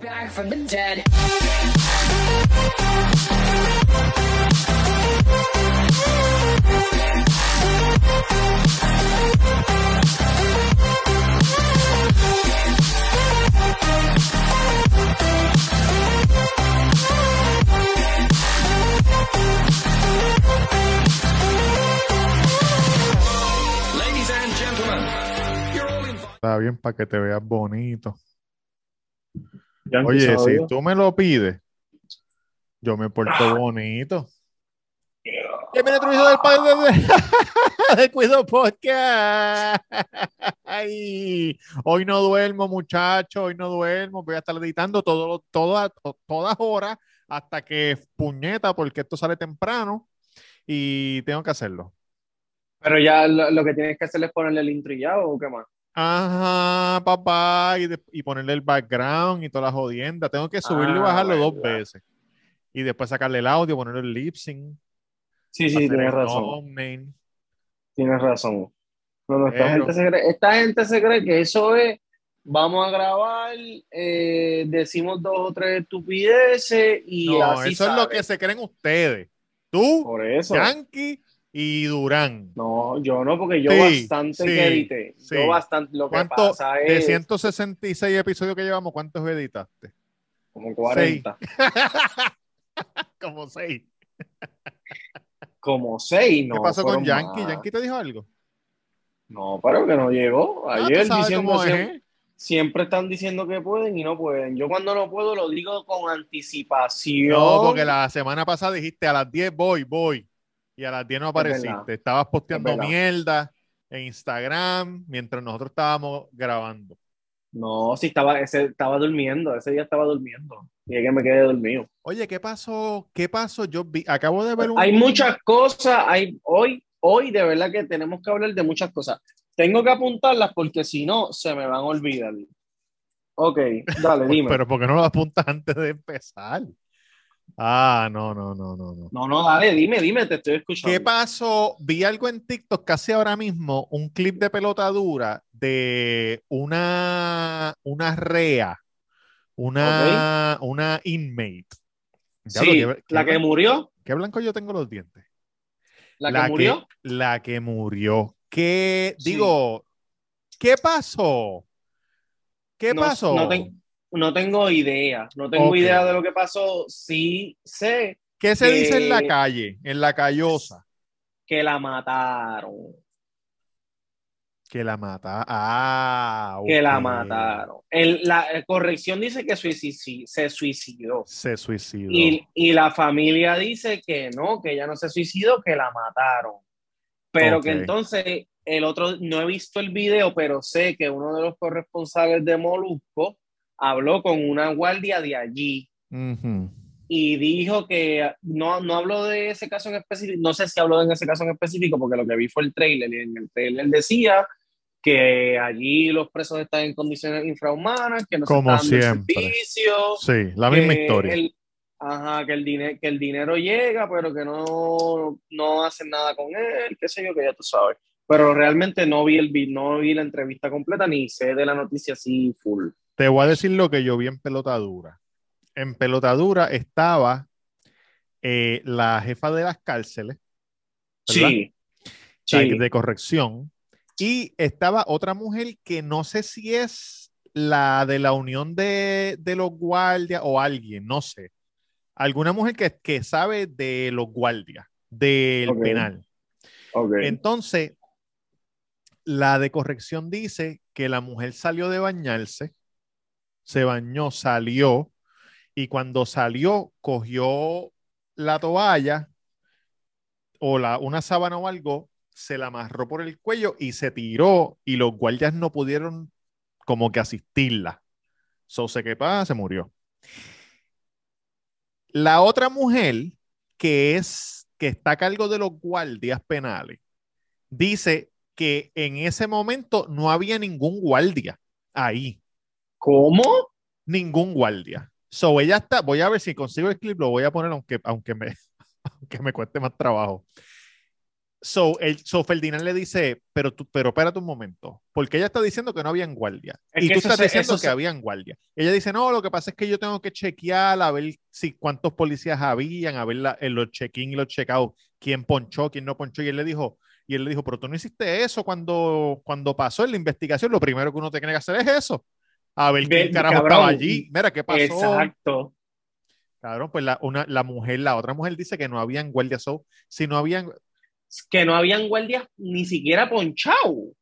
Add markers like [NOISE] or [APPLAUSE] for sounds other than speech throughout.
Back from the dead. Está bien para que te veas bonito. Yankee Oye, si tú me lo pides, yo me porto bonito. ¿Qué viene otro del padre de, [LAUGHS] de Cuido Podcast? Ay, hoy no duermo, muchacho, hoy no duermo. Voy a estar editando todo, toda- to- todas horas hasta que puñeta, porque esto sale temprano y tengo que hacerlo. Pero ya lo, lo que tienes que hacer es ponerle el intro y ya, o qué más. Ajá, papá, y, de- y ponerle el background y toda la jodienda. Tengo que subirlo y Ah, bajarlo dos veces. Y después sacarle el audio, ponerle el lip sync. Sí, sí, tienes razón. thumbnail. Tienes razón. No, no, esta, Pero- gente se cree, esta gente se cree que eso es, vamos a grabar, eh, decimos dos o tres estupideces y No, así eso es lo que se creen ustedes. Tú, Por eso. Yankee y Durán. No, yo no, porque yo Sí, bastante sí, que edité. sí. Yo bastante, lo que ¿Cuánto pasa de es 166 episodios que llevamos, cuántos editaste? como 40, [LAUGHS] Como seis. como 6, no. ¿Qué pasó con Yankee? más. ¿Yankee te dijo algo? No, pero que no llegó. Ah, Ayer diciendo es, ¿eh? siempre están diciendo que pueden y no pueden. Yo cuando no puedo lo digo con anticipación. No, porque la semana pasada dijiste a las 10 voy, voy. Y a las 10 no apareciste. Estabas posteando Es mierda en Instagram mientras nosotros estábamos grabando. No, sí, estaba, ese, estaba durmiendo. Ese día estaba durmiendo. Y es que me quedé dormido. Oye, ¿qué pasó? ¿Qué pasó? Yo vi, acabo de ver un. Hay muchas cosas. Hay, hoy, hoy de verdad que tenemos que hablar de muchas cosas. Tengo que apuntarlas porque si no, se me van a olvidar. Ok, dale, [LAUGHS] dime. Pero ¿por qué no lo apuntas antes de empezar? Ah, no, no, no, no, no. No, no, dale, dime, dime, te estoy escuchando. ¿Qué pasó? Vi algo en TikTok casi ahora mismo, un clip de pelota dura de una, una rea, una, una inmate. Sí, qué la que murió, Qué blanco yo tengo los dientes. la, que murió. la que murió. ¿Qué, Sí. digo, qué pasó? ¿Qué No- pasó? No, ten- no tengo idea, no tengo idea de lo que pasó. Sí sé ¿Qué se dice en la calle, en la callosa? que la mataron, Que la mata. Ah, que la mataron. El- la eh, corrección dice que se suicidó. Se suicidó. Y, y la familia dice que no, que ella no se suicidó, que la mataron. Pero que entonces el otro, no he visto el video, pero sé que uno de los corresponsales de Molusco habló con una guardia de allí Ujú. y dijo que no, no habló de ese caso en específico, no sé si habló en ese caso en específico, porque lo que vi fue el trailer y en el trailer decía que allí los presos están en condiciones infrahumanas, que no Como se están siempre. servicio, Sí, la misma historia. el- ajá, que el, dinero que el dinero llega, pero que no, no hacen nada con él, qué sé yo, que ya tú sabes. Pero realmente no vi, el, no vi la entrevista completa ni sé de la noticia así full. Te voy a decir lo que yo vi en pelotadura. En pelotadura estaba eh, la jefa de las cárceles, ¿verdad? Sí, sí. de corrección, y estaba otra mujer que no sé si es la de la unión de, de los guardias o alguien, no sé. Alguna mujer que, que sabe de los guardias, del penal. Entonces, la de corrección dice que la mujer salió de bañarse, se bañó, salió, y cuando salió, cogió la toalla o la, una sábana o algo, se la amarró por el cuello y se tiró, y los guardias no pudieron como que asistirla. So, sé qué pasa, se murió. La otra mujer, que es que está a cargo de los guardias penales, dice que en ese momento no había ningún guardia ahí, ¿Cómo? ningún guardia. So ella está, voy a ver si consigo el clip, lo voy a poner aunque, aunque, me, [LAUGHS] aunque me cueste más trabajo. So, el, so Ferdinand le dice, pero tú, pero espérate un momento, porque ella está diciendo que no habían guardia. Es y tú estás se- diciendo que se- habían guardia. Ella dice, no, lo que pasa es que yo tengo que chequear a ver si cuántos policías habían, a ver la- en los check-in y los check-out, quién ponchó, quién no ponchó. Y él le dijo, y él le dijo, pero tú no hiciste eso cuando, cuando pasó en la investigación. Lo primero que uno tiene que hacer es eso. A ver Ve- quién carajo cabrón, estaba allí. Mira, ¿qué pasó? Exacto. Cabrón, pues la, una, la mujer, la otra mujer dice que no habían guardias. So, si no habían, Que no habían guardias ni siquiera ponchado.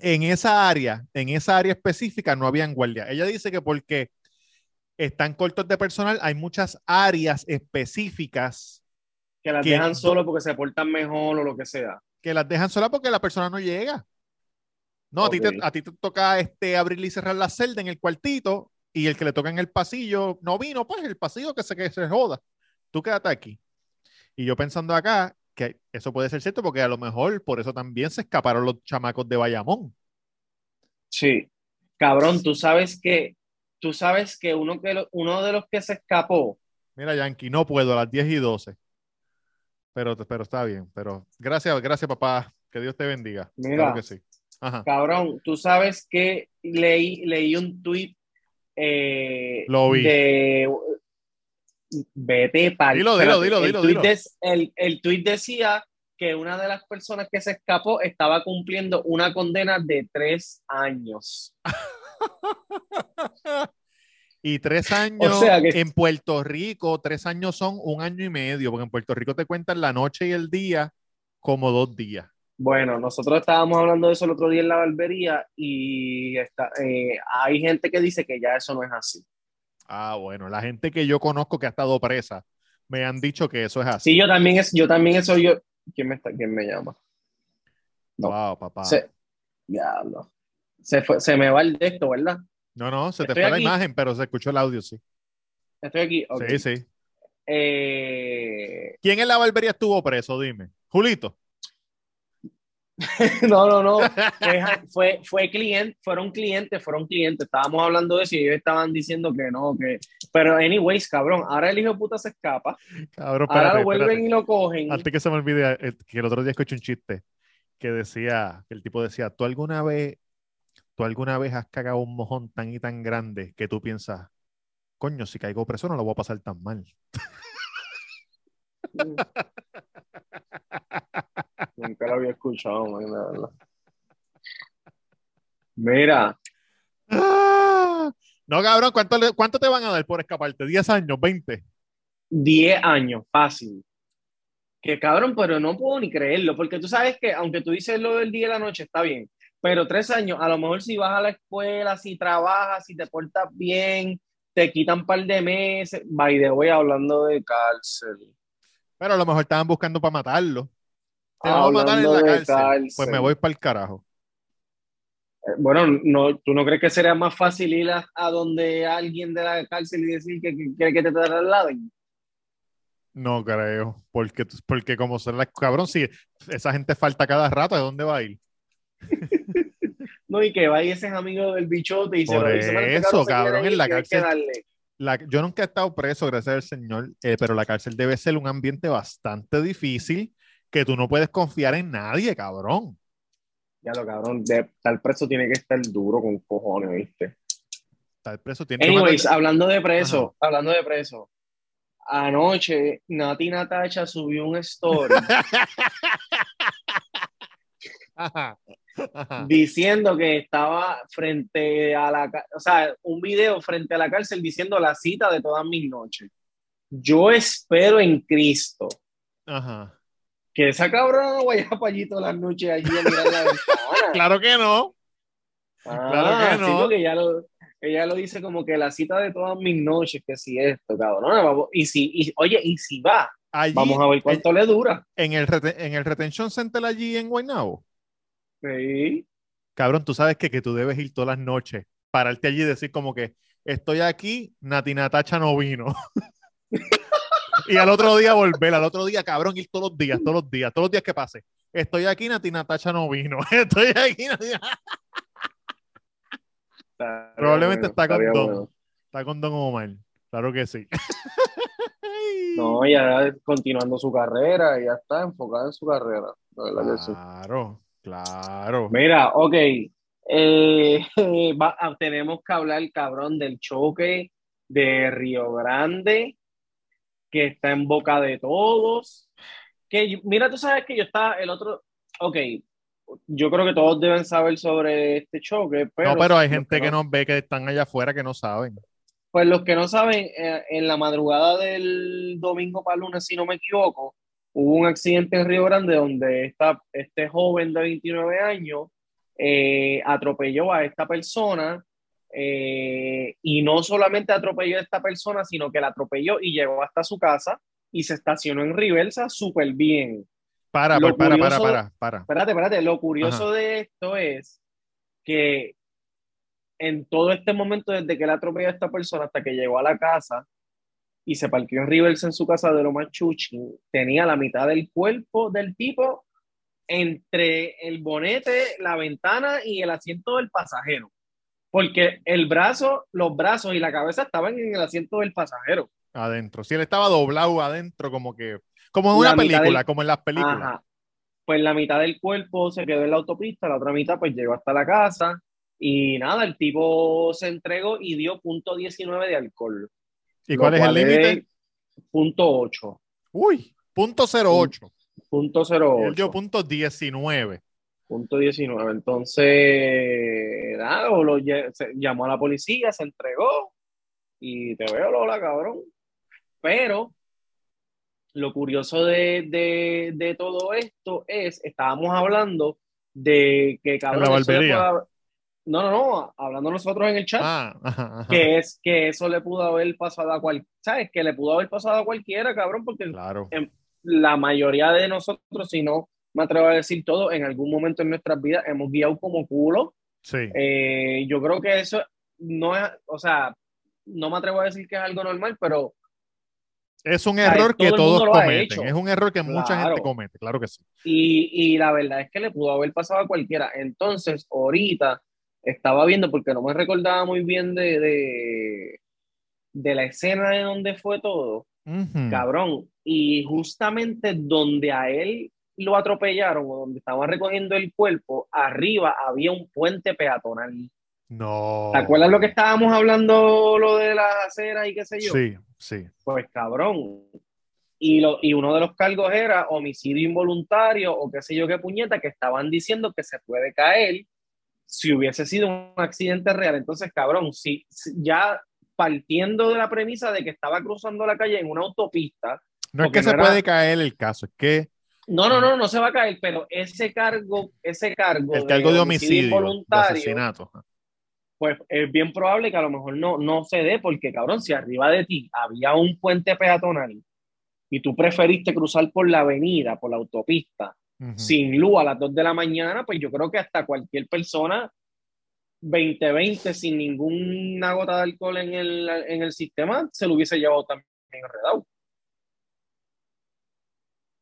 en esa área, en esa área específica no habían guardia. Ella dice que porque están cortos de personal, hay muchas áreas específicas Que las Que- dejan solo porque se portan mejor o lo que sea. que las dejan solas porque la persona no llega. No, a, ti te, a ti te toca este, abrir y cerrar la celda en el cuartito y el que le toca en el pasillo no vino, pues el pasillo que se, que se joda. Tú quédate aquí. Y yo pensando acá que eso puede ser cierto porque a lo mejor por eso también se escaparon los chamacos de Bayamón. Sí. Cabrón, tú sabes que, tú sabes que uno, que lo- uno de los que se escapó, Mira, Yankee, no puedo a las 10 y 12. Pero, pero está bien. Pero gracias, gracias, papá. Que Dios te bendiga. Mira. Claro que sí. Ajá. cabrón, tú sabes que leí, leí un tweet eh, Lo vi. de vete pa'l- Dilo, dilo, dilo, el dilo, tweet dilo. el, el tweet decía que una de las personas que se escapó estaba cumpliendo una condena de tres años. [LAUGHS] Y tres años sea que- en Puerto Rico, tres años son un año y medio, porque en Puerto Rico te cuentan la noche y el día como dos días. Bueno, nosotros estábamos hablando de eso el otro día en la barbería y está, eh, hay gente que dice que ya eso no es así. Ah, bueno, la gente que yo conozco que ha estado presa me han dicho que eso es así. Sí, yo también es, yo también eso yo. ¿Quién me está, quién me llama? no. Wow, papá. Se, diablo. Se fue, se me va el de esto, ¿verdad? No, no, se te Estoy fue la imagen, pero se escuchó el audio, sí. Estoy aquí. ok. Sí, sí. Eh, ¿Quién en la barbería estuvo preso? Dime. Julito. [LAUGHS] no, no, no. Fue, fue, fue cliente, fueron clientes, fueron clientes. Estábamos hablando de eso y ellos estaban diciendo que no, que. Pero, anyways, cabrón, ahora el hijo de puta se escapa. Cabrón, Ahora espérate, lo vuelven espérate. y lo cogen. Antes que se me olvide, que el otro día escuché un chiste que decía, que el tipo decía, ¿tú alguna vez, tú alguna vez has cagado un mojón tan y tan grande que tú piensas, coño, si caigo preso no lo voy a pasar tan mal? [LAUGHS] [LAUGHS] Nunca lo había escuchado, man, la verdad. Mira, ¡Ah! No, cabrón, ¿cuánto, le- ¿cuánto te van a dar por escaparte? ¿10 años? ¿20? 10 años, fácil. Que cabrón, pero no puedo ni creerlo, porque tú sabes que, aunque tú dices lo del día y la noche, está bien, pero tres años, a lo mejor si vas a la escuela, si trabajas, si te portas bien, te quitan un par de meses. By the way, hablando de cárcel. Pero a lo mejor estaban buscando para matarlo. Te vamos a matar en la cárcel. cárcel. Pues me voy para el carajo. Eh, Bueno, no, ¿tú no crees que sería más fácil ir a, a donde alguien de la cárcel y decir que que quiere que te trasladen? No creo. Porque, porque como ser la cabrón, si esa gente falta cada rato, ¿de dónde va a ir? [LAUGHS] No, y que vaya ese amigo del bichote y se Por lo dice, "Mira, este eso, cabrón se en la que cárcel- darle". La- yo nunca he estado preso, gracias al Señor, eh, pero la cárcel debe ser un ambiente bastante difícil que tú no puedes confiar en nadie, cabrón. Ya lo cabrón, de estar preso tiene que estar duro con cojones, ¿viste? Estar preso tiene que Anyways, hablando de preso, hablando de preso, anoche Nati Natacha subió un story [LAUGHS] Ajá, ajá. diciendo que estaba frente a la, o sea, un video frente a la cárcel diciendo la cita de todas mis noches. Yo espero en Cristo Ajá. Que esa cabrona no vaya para allí todas las noches allí a mirar la ventana. [LAUGHS] Claro que no. Ah, Claro que no. Sí, porque ella lo, ella lo dice como que la cita de todas mis noches, que si esto, cabrón. vamos- y si, y, oye, y si va, Allí, vamos a ver cuánto le dura. en el, en el retention center allí en Guaynabo. Sí. Cabrón, tú sabes que, que tú debes ir todas las noches, pararte allí y decir como que estoy aquí, Nati Natacha no vino. [LAUGHS] y al otro día volver, al otro día, cabrón, ir todos los días, todos los días, todos los días que pase. Estoy aquí, Nati Natacha no vino. [LAUGHS] Estoy aquí, Nati Probablemente está con Don. bueno. Está con Don Omar. Claro que sí. [LAUGHS] No, ya continuando su carrera, ya está enfocada en su carrera. La verdad que sí. Claro, claro. Mira, ok. eh, [LAUGHS] va- ah, tenemos que hablar, cabrón, del choque de Río Grande, que está en boca de todos. Que yo- mira, tú sabes que yo estaba el otro. Ok, yo creo que todos deben saber sobre este choque, pero. No, pero hay gente que nos ve que están allá afuera que no saben. Pues los que no saben, eh, en la madrugada del domingo para lunes, si no me equivoco, hubo un accidente en Río Grande donde esta, este joven de 29 años eh, atropelló a esta persona eh, y no solamente atropelló a esta persona, sino que la atropelló y llegó hasta su casa y se estacionó en reversa súper bien. Para, para, para, curioso- para, para. Espérate, espérate, lo curioso de esto es que en todo este momento, desde que él atropelló a esta persona hasta que llegó a la casa y se parqueó en reversa en su casa de lo más chuchi, tenía la mitad del cuerpo del tipo entre el bonete, la ventana y el asiento del pasajero. Porque el brazo, los brazos y la cabeza estaban en el asiento del pasajero. Adentro. Si él estaba doblado adentro, como que. Como en una película, del- como en las películas. Ajá. Pues la mitad del cuerpo se quedó en la autopista, la otra mitad pues llegó hasta la casa y nada, el tipo se entregó y dio punto 19 de alcohol. ¿Y cuál es el límite? Punto 8. Uy, punto 08. Punto Él dio 08. punto 19. Punto 19. Entonces, nada, o lo se- llamó a la policía, se entregó y te veo, Lola, cabrón. Pero lo curioso de, de, de todo esto es, estábamos hablando de que, cabrón, la eso No, no, no, hablando nosotros en el chat, Ah, ajá, ajá. que es que eso le pudo haber pasado a cual, ¿sabes? Que le pudo haber pasado a cualquiera, cabrón, porque Claro. la mayoría de nosotros, si no me atrevo a decir todo, en algún momento en nuestras vidas hemos guiado como culo. Sí. Eh, yo creo que eso no es, o sea, no me atrevo a decir que es algo normal, pero Es un error que todos cometen. Es un error que mucha gente comete, claro que sí. y, y la verdad es que le pudo haber pasado a cualquiera. Entonces, ahorita estaba viendo, porque no me recordaba muy bien de, de, de la escena de donde fue todo, cabrón, y justamente donde a él lo atropellaron o donde estaban recogiendo el cuerpo, arriba había un puente peatonal. No. ¿Te acuerdas lo que estábamos hablando, lo de las aceras y qué sé yo? Sí, sí. Pues cabrón. Y, lo, y uno de los cargos era homicidio involuntario o qué sé yo qué puñeta, que estaban diciendo que se puede caer si hubiese sido un accidente real. Entonces, cabrón, si, si- ya partiendo de la premisa de que estaba cruzando la calle en una autopista, No es que no se era- puede caer el caso, es que no, no, no, no se va a caer, pero ese cargo, ese cargo, el cargo de homicidio, de asesinato. pues es bien probable que a lo mejor no, no se dé, porque cabrón, si arriba de ti había un puente peatonal y tú preferiste cruzar por la avenida, por la autopista, sin luz a las 2 de la mañana, pues yo creo que hasta cualquier persona 2020 sin ninguna gota de alcohol en el, en el sistema se lo hubiese llevado también enredado.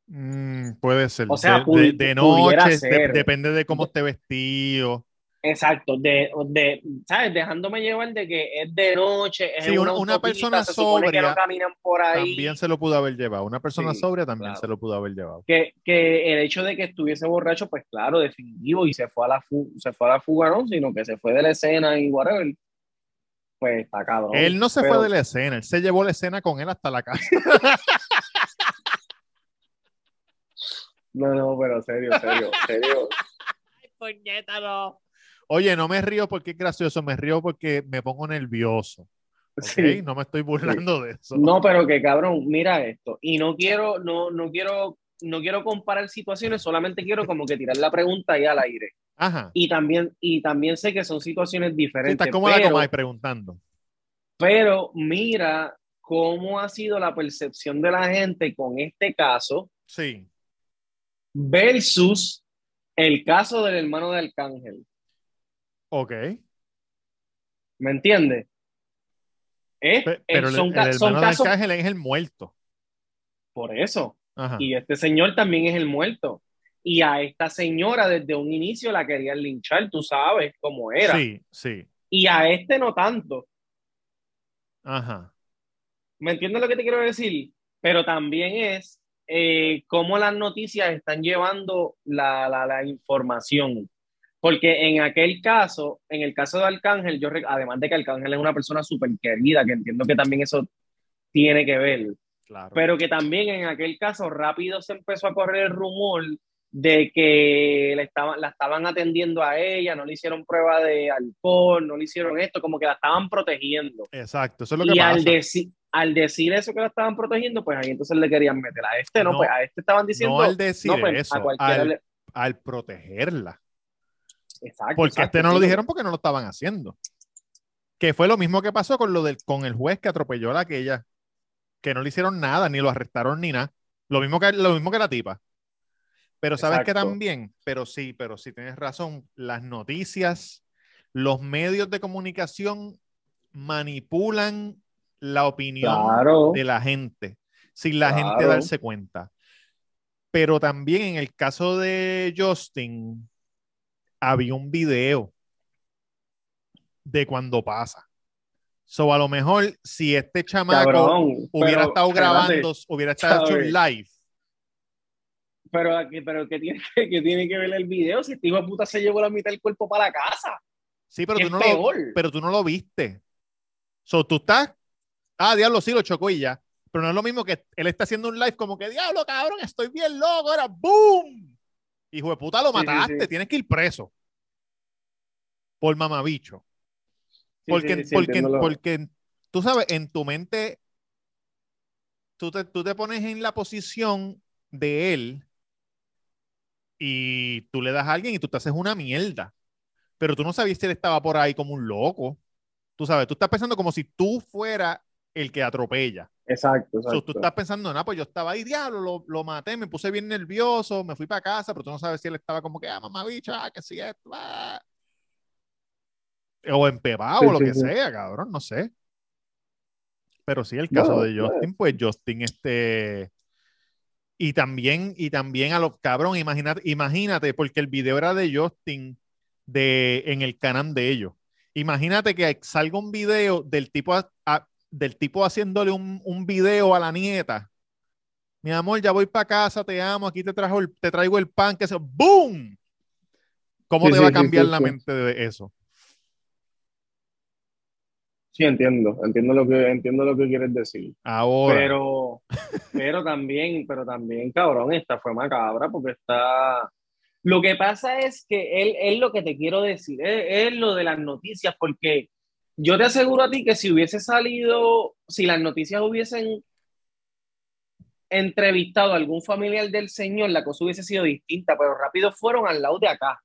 Mm, puede ser. O sea, de, de- de noche, de- depende de cómo esté vestido. Exacto, de, de, ¿sabes? Dejándome llevar de que es de noche, es Sí, una- una, persona que no sobria caminan por ahí. También se lo pudo haber llevado. Una persona Sí, sobria también claro. se lo pudo haber llevado. que, que el hecho de que estuviese borracho, pues claro, definitivo, y se fue a la, se fue a la fuga, no, sino que se fue de la escena y whatever, pues está cabrón. Él no se Pero- fue de la escena, él se llevó la escena con él hasta la casa. [LAUGHS] No, no, pero serio, serio, [LAUGHS] serio. Oye, no me río porque es gracioso, me río porque me pongo nervioso. Sí. No me estoy burlando de eso. No, pero que cabrón, mira esto. Y no quiero, no, no quiero, no quiero comparar situaciones, solamente quiero como que tirar la pregunta ahí al aire. Ajá. Y también, y también sé que son situaciones Sí, diferentes. estás Comay preguntando. Pero mira cómo ha sido la percepción de la gente con este caso Sí. Versus el caso del hermano de Arcángel. Ok. ¿Me entiendes? ¿Eh? Pe- Pero el, son, el ca- son hermano de Arcángel es el muerto. por eso. Ajá. Y este señor también es el muerto. Y a esta señora desde un inicio la querían linchar, tú sabes cómo era. Sí, sí. Y a este no tanto. Ajá. ¿Me entiendes lo que te quiero decir? pero también es eh, cómo las noticias están llevando la, la, la información. Porque en aquel caso, en el caso de Arcángel, yo además de que Arcángel es una persona súper querida, que entiendo que también eso tiene que ver, Claro. pero que también en aquel caso rápido se empezó a correr el rumor de que la estaban, la estaban atendiendo a ella, no le hicieron prueba de alcohol, no le hicieron esto, como que la estaban protegiendo. Exacto, eso es lo que Y pasa. al, al decir eso que la estaban protegiendo, pues ahí entonces le querían meter a este, ¿no? No, pues a este estaban diciendo, no al decir no, pues, eso, a cualquiera al- le- Al protegerla. Exacto, Porque exacto, este no lo dijeron porque no lo estaban haciendo. Que fue lo mismo que pasó con lo del, con el juez que atropelló a la aquella. Que no le hicieron nada, ni lo arrestaron ni nada. Lo mismo que, lo mismo que la tipa. Pero sabes que Exacto. también, pero sí, pero sí tienes razón, las noticias, los medios de comunicación manipulan la opinión Claro. de la gente, sin la gente Claro. darse cuenta. Pero también en el caso de Justin, había un video de cuando pasa. So, a lo mejor, si este chamaco Cabrón, hubiera pero, estado espérate, grabando, hubiera estado hecho live, Pero, aquí- pero ¿qué tiene, que, qué tiene que ver el video si este hijo de puta se llevó la mitad del cuerpo para la casa? sí, pero tú, no lo, pero tú no lo viste. So, tú estás, ah, diablo, sí, lo chocó y ya. Pero no es lo mismo que él está haciendo un live como que, diablo, cabrón, estoy bien loco, ahora, ¡boom! Hijo de puta, lo Sí, mataste, sí. tienes que ir preso. Por mamabicho. Porque, porque, porque tú sabes, en tu mente, tú te, tú te pones en la posición de él y tú le das a alguien y tú te haces una mierda. Pero tú no sabías si él estaba por ahí como un loco. Tú sabes, tú estás pensando como si tú fuera el que atropella. Exacto, So, tú estás pensando, no, pues yo estaba ahí, diablo, lo, lo maté, me puse bien nervioso, me fui para casa, pero tú no sabes si él estaba como que, ah, mamá bicha, que si esto, ah. O empepado, Sí, o lo sí, que sea, cabrón, no sé. Pero sí, el caso de Justin, pues Justin, este. Y también, y también a los cabrón, imagínate, imagínate, porque el video era de Justin de, en el canal de ellos. Imagínate que salga un video del tipo, a- a- del tipo haciéndole un, un video a la nieta. Mi amor, ya voy para casa, te amo, aquí te, trajo el- te traigo el pan, que eso, ¡boom! ¿Cómo Sí, te sí, va a cambiar sí, la mente de eso? Sí, entiendo, entiendo lo que, entiendo lo que quieres decir. Ahora, Pero, pero también, pero también, cabrón, esta fue macabra porque está. Lo que pasa es que él, es lo que te quiero decir, es, es lo de las noticias, porque yo te aseguro a ti que si hubiese salido, si las noticias hubiesen entrevistado a algún familiar del señor, la cosa hubiese sido distinta, pero rápido fueron al lado de acá.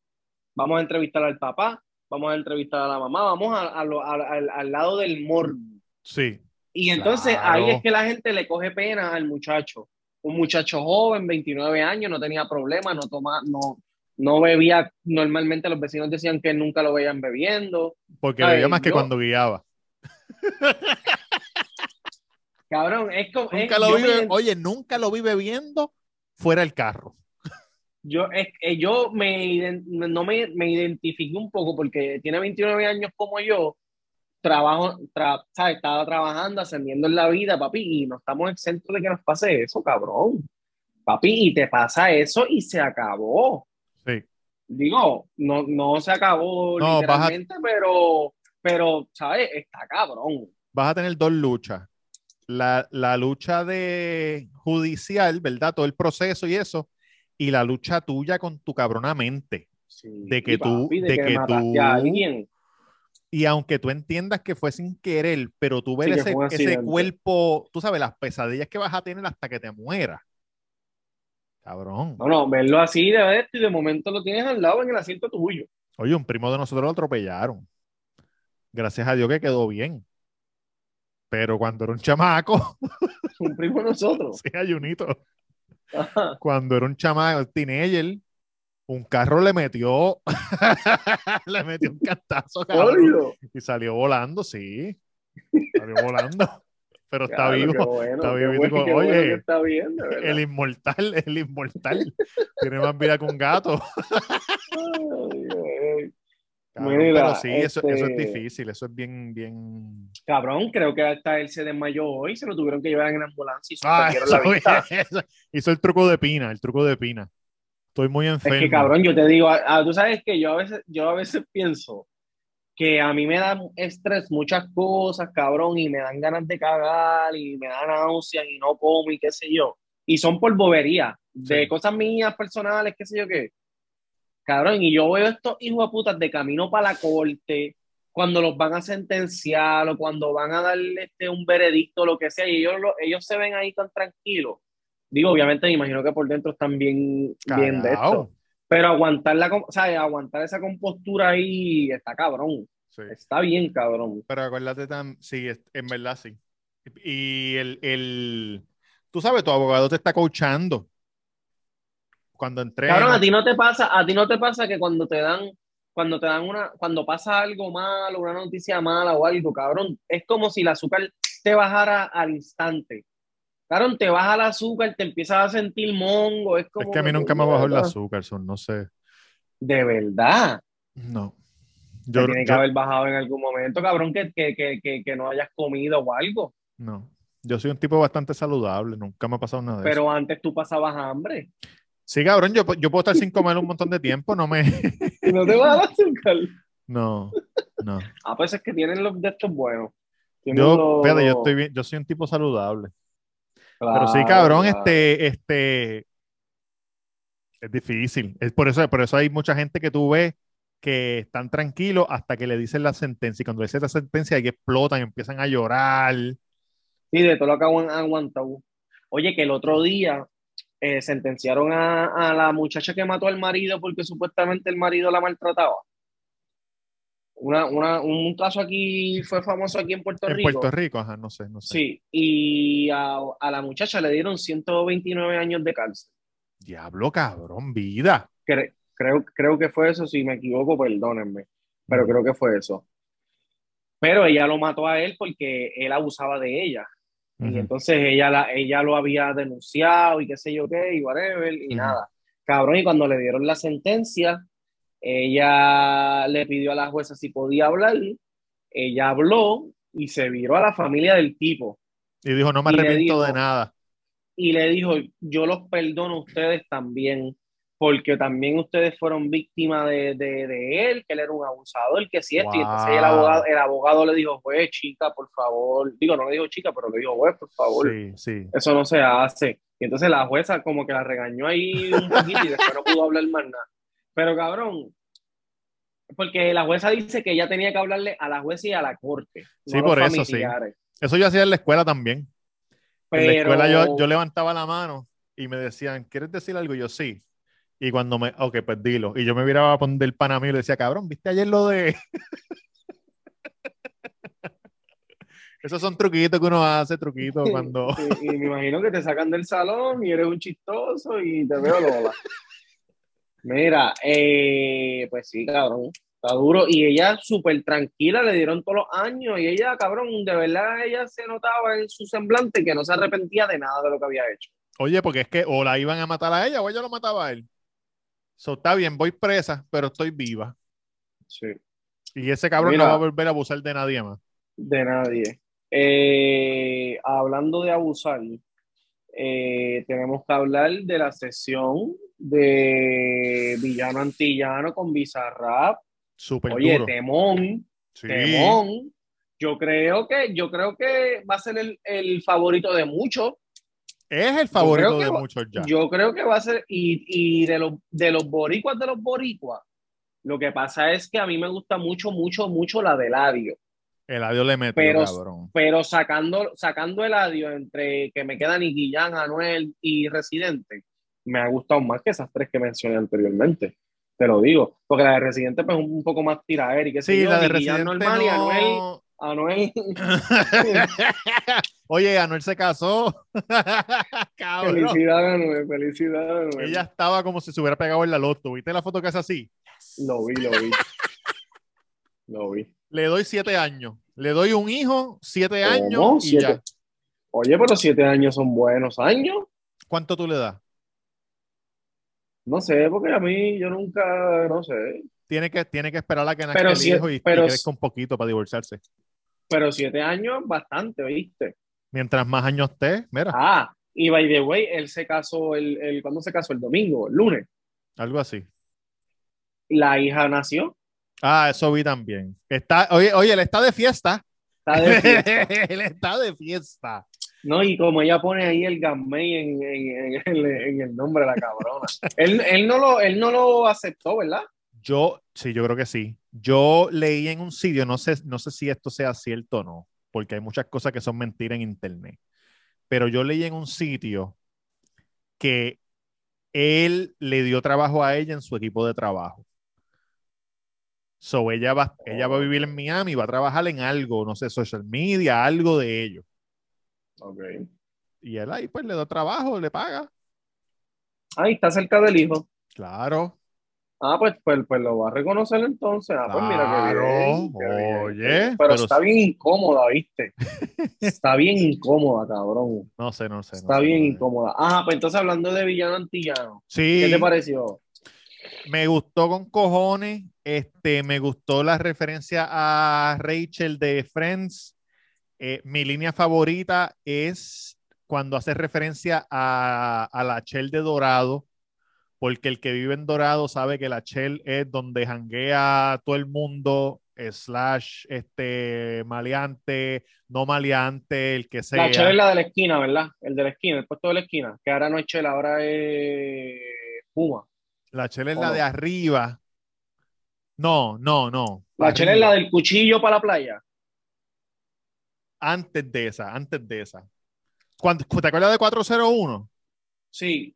Vamos a entrevistar al papá, vamos a entrevistar a la mamá, vamos a- a lo- a- al- al lado del morbo. sí, Y entonces Claro. ahí es que la gente le coge pena al muchacho. Un muchacho joven, 29 años, no tenía problemas, no toma, no, no bebía. Normalmente los vecinos decían que nunca lo veían bebiendo. porque bebía más que yo- cuando guiaba. [LAUGHS] Cabrón, es como. es- Nunca lo vi, me oye, nunca lo vi bebiendo fuera el carro. yo, es- eh, yo me, no me, me identifiqué un poco porque tiene 29 años como yo. Trabajo, tra- ¿sabes? Estaba trabajando, ascendiendo en la vida, papi, y no estamos exentos de que nos pase eso, cabrón. Papi, y te pasa eso y se acabó. Sí. Digo, no, no se acabó No, literalmente, pero, pero, ¿sabes? Está cabrón. Vas a tener dos luchas. La, la lucha de judicial, ¿verdad? Todo el proceso y eso. Y la lucha tuya con tu cabrona mente. Sí, De que tú- de que tú- a alguien. Y aunque tú entiendas que fue sin querer, pero tú ves Sí, ese, ese cuerpo, tú sabes, las pesadillas que vas a tener hasta que te mueras. Cabrón. No, no, verlo así de esto y de momento lo tienes al lado en el asiento tuyo. Oye, un primo de nosotros lo atropellaron. Gracias a Dios que quedó bien. Pero cuando era un chamaco, [LAUGHS] Un primo de nosotros. [LAUGHS] sí, ayunito. Ajá. Cuando era un chamaco, teenager, un carro le metió, [LAUGHS] le metió un cantazo, cabrón, y salió volando, sí. Salió volando. Pero está Claro, vivo. bueno, está vivo bueno, bueno oye, está bien. El inmortal, el inmortal. Tiene más vida que un gato. [LAUGHS] Ay. Cabrón, Mira, pero sí, eso, eso es este- difícil, eso es bien, bien. Cabrón, creo que hasta él se desmayó hoy, se lo tuvieron que llevar en ambulancia y se Ah, eso, la vista. [LAUGHS] eso- hizo el truco de Pina, el truco de Pina. Estoy muy enfermo. Es que cabrón, yo te digo, ah, ah, tú sabes que yo a veces, yo a veces pienso que a mí me da estrés muchas cosas, cabrón, y me dan ganas de cagar y me da náuseas y no como y qué sé yo. Y son por bobería, de Sí. cosas mías personales, qué sé yo qué. Cabrón, y yo veo estos hijos de putas de camino para la corte, cuando los van a sentenciar o cuando van a darle este, un veredicto, lo que sea, y ellos, lo- ellos se ven ahí tan tranquilos. Digo, obviamente me imagino que por dentro están bien, bien de esto. Pero aguantar la, com- ¿sabes? aguantar esa compostura ahí está cabrón. Sí. Está bien, cabrón. Pero acuérdate, tan, sí, en verdad sí. Y el, el, tú sabes, tu abogado te está coachando. Cuando entrena. Cabrón, a ti no te pasa, a ti no te pasa que cuando te dan, cuando te dan una, cuando pasa algo malo, una noticia mala o algo, cabrón, es como si el azúcar te bajara al instante. Cabrón, te baja el azúcar, te empiezas a sentir mongo, es como. es que a mí nunca me bajó el azúcar, son, no sé. De verdad. No. Yo, tiene que haber bajado en algún momento, cabrón, que, que, que, que, no hayas comido o algo. no. Yo soy un tipo bastante saludable, nunca me ha pasado nada de eso. Pero antes tú pasabas hambre. Sí, cabrón, yo, yo puedo estar sin comer un montón de tiempo, no me. [LAUGHS] Y no te baja el azúcar. No, no. Ah, pues es que tienen los de estos buenos. Tienen Yo, los- espérate, yo estoy bien, yo soy un tipo saludable. Pero sí, cabrón, claro. este, este, es difícil. Es por eso, por eso hay mucha gente que tú ves que están tranquilos hasta que le dicen la sentencia. Y cuando le dicen la sentencia, ahí explotan, empiezan a llorar. Sí, de todo lo que han aguantado. Oye, que el otro día eh, sentenciaron a, a la muchacha que mató al marido porque supuestamente el marido la maltrataba. Una, una- un caso aquí fue famoso aquí en Puerto En Rico. Puerto Rico, ajá, no sé, no sé. Sí, y a, a la muchacha le dieron 129 años de cárcel. Diablo, cabrón, vida. Cre- creo, creo que fue eso, si me equivoco, perdónenme, pero creo que fue eso. Pero ella lo mató a él porque él abusaba de ella. Y entonces ella, la, ella lo había denunciado y qué sé yo qué, y whatever, y nada. Cabrón, y cuando le dieron la sentencia, ella le pidió a la jueza si podía hablar, ella habló y se viró a la familia del tipo Y dijo, no me arrepiento dijo- de nada. y le dijo, yo los perdono a ustedes también, porque también ustedes fueron víctimas de, de, de él, que él era un abusador, que si esto, y entonces el abogado, el abogado le dijo, pues chica, por favor, digo, no le dijo chica, pero le dijo, pues, por favor, Sí, sí. eso no se hace. Y entonces la jueza como que la regañó ahí un poquito y después no pudo hablar más nada. Pero cabrón, porque la jueza dice que ella tenía que hablarle a la jueza y a la corte. Sí, no por eso, sí. Eso yo hacía en la escuela también. En la Pero, escuela yo, yo levantaba la mano y me decían, ¿quieres decir algo? Y yo sí. Y cuando me, ok, pues dilo. Y yo me miraba a poner el pan a mí y le decía, cabrón, ¿viste ayer lo de...? [LAUGHS] Esos son truquitos que uno hace, truquitos [LAUGHS] cuando... y, y me imagino que te sacan del salón y eres un chistoso y te veo Lola. [LAUGHS] Mira, eh, pues sí, cabrón. Está duro. Y ella súper tranquila, le dieron todos los años. Y ella, cabrón, de verdad, ella se notaba en su semblante que no se arrepentía de nada de lo que había hecho. Oye, porque es que o la iban a matar a ella o ella lo mataba a él. So, está bien, voy presa, pero estoy viva. Sí. Y ese cabrón Mira. no va a volver a abusar de nadie más. De nadie. Eh, hablando de abusar, eh, tenemos que hablar de la sesión de Villano Antillano con Bizarrap. Súper Oye, duro. temón, Sí. temón. Yo creo que, yo creo que va a ser el, el favorito de muchos. Es el favorito que de muchos ya. Yo creo que va a ser, y, y de, los, de los boricuas de los boricuas, lo que pasa es que a mí me gusta mucho, mucho, mucho la de Ladio. El adiós le metió, Pero- cabrón. Pero sacando, sacando el audio entre que me quedan Guillán, Anuel y Residente, me ha gustado más que esas tres que mencioné anteriormente. Te lo digo. Porque la de Residente pues, es un poco más tiraera y que Sí, la de Residente normal y Anuel. Anuel [LAUGHS] Oye, Anuel se casó. [LAUGHS] Felicidad Anuel, felicidad Anuel. Ella estaba como si se hubiera pegado en la loto. ¿Viste la foto que es así? Lo vi, lo vi. [LAUGHS] lo vi. Le doy siete años. Le doy un hijo, siete ¿Cómo? años y Siete. ya. Oye, pero siete años son buenos años. ¿Cuánto tú le das? No sé, porque a mí yo nunca, no sé. Tiene que, tiene que esperar a que nazca el si- hijo y, y pero crezca un poquito para divorciarse. Pero siete años, bastante, ¿viste? Mientras más años esté, mira, Ah, y by the way, él se casó, el, el, ¿cuándo se casó? El domingo, el lunes. algo así. La hija nació. Ah, eso vi también. Está, oye, oye, él está de fiesta. Está de fiesta. [LAUGHS] él está de fiesta. No, y como ella pone ahí el Gammey en, en, en el, en el nombre de la cabrona. [LAUGHS] él, él, no lo, él no lo aceptó, ¿verdad? Yo, sí, yo creo que sí. Yo leí en un sitio, no sé, no sé si esto sea cierto o no, porque hay muchas cosas que son mentiras en internet. Pero yo leí en un sitio que él le dio trabajo a ella en su equipo de trabajo. So ella va, ella va a vivir en Miami, va a trabajar en algo, no sé, social media, algo de ello. Ok. Y él ahí pues le da trabajo, le paga. Ahí está cerca del hijo. Claro. Ah, pues, pues, pues lo va a reconocer entonces. Ah, pues mira bien, bien. oye, Pero, pero está bien incómoda, ¿viste? [LAUGHS] está bien incómoda, cabrón. No sé, no sé. no Está sé, bien no sé. incómoda. Ah, pues entonces hablando de villano antillano, Sí. ¿qué te pareció? Me gustó con cojones. Este, me gustó la referencia a Rachel de Friends. Eh, mi línea favorita es cuando hace referencia a, a la Shell de Dorado, porque el que vive en Dorado sabe que la Shell es donde janguea todo el mundo, slash, este, maleante, no maleante, el que sea. La chela es la de la esquina, ¿verdad? El de la esquina, el puesto de la esquina, que ahora no es chela, ahora es Puma. La Shell es ¿O la de arriba. No, no, no. La chela es la del cuchillo para la playa. Antes de esa, antes de esa. Cuando, ¿Te acuerdas de 401? Sí.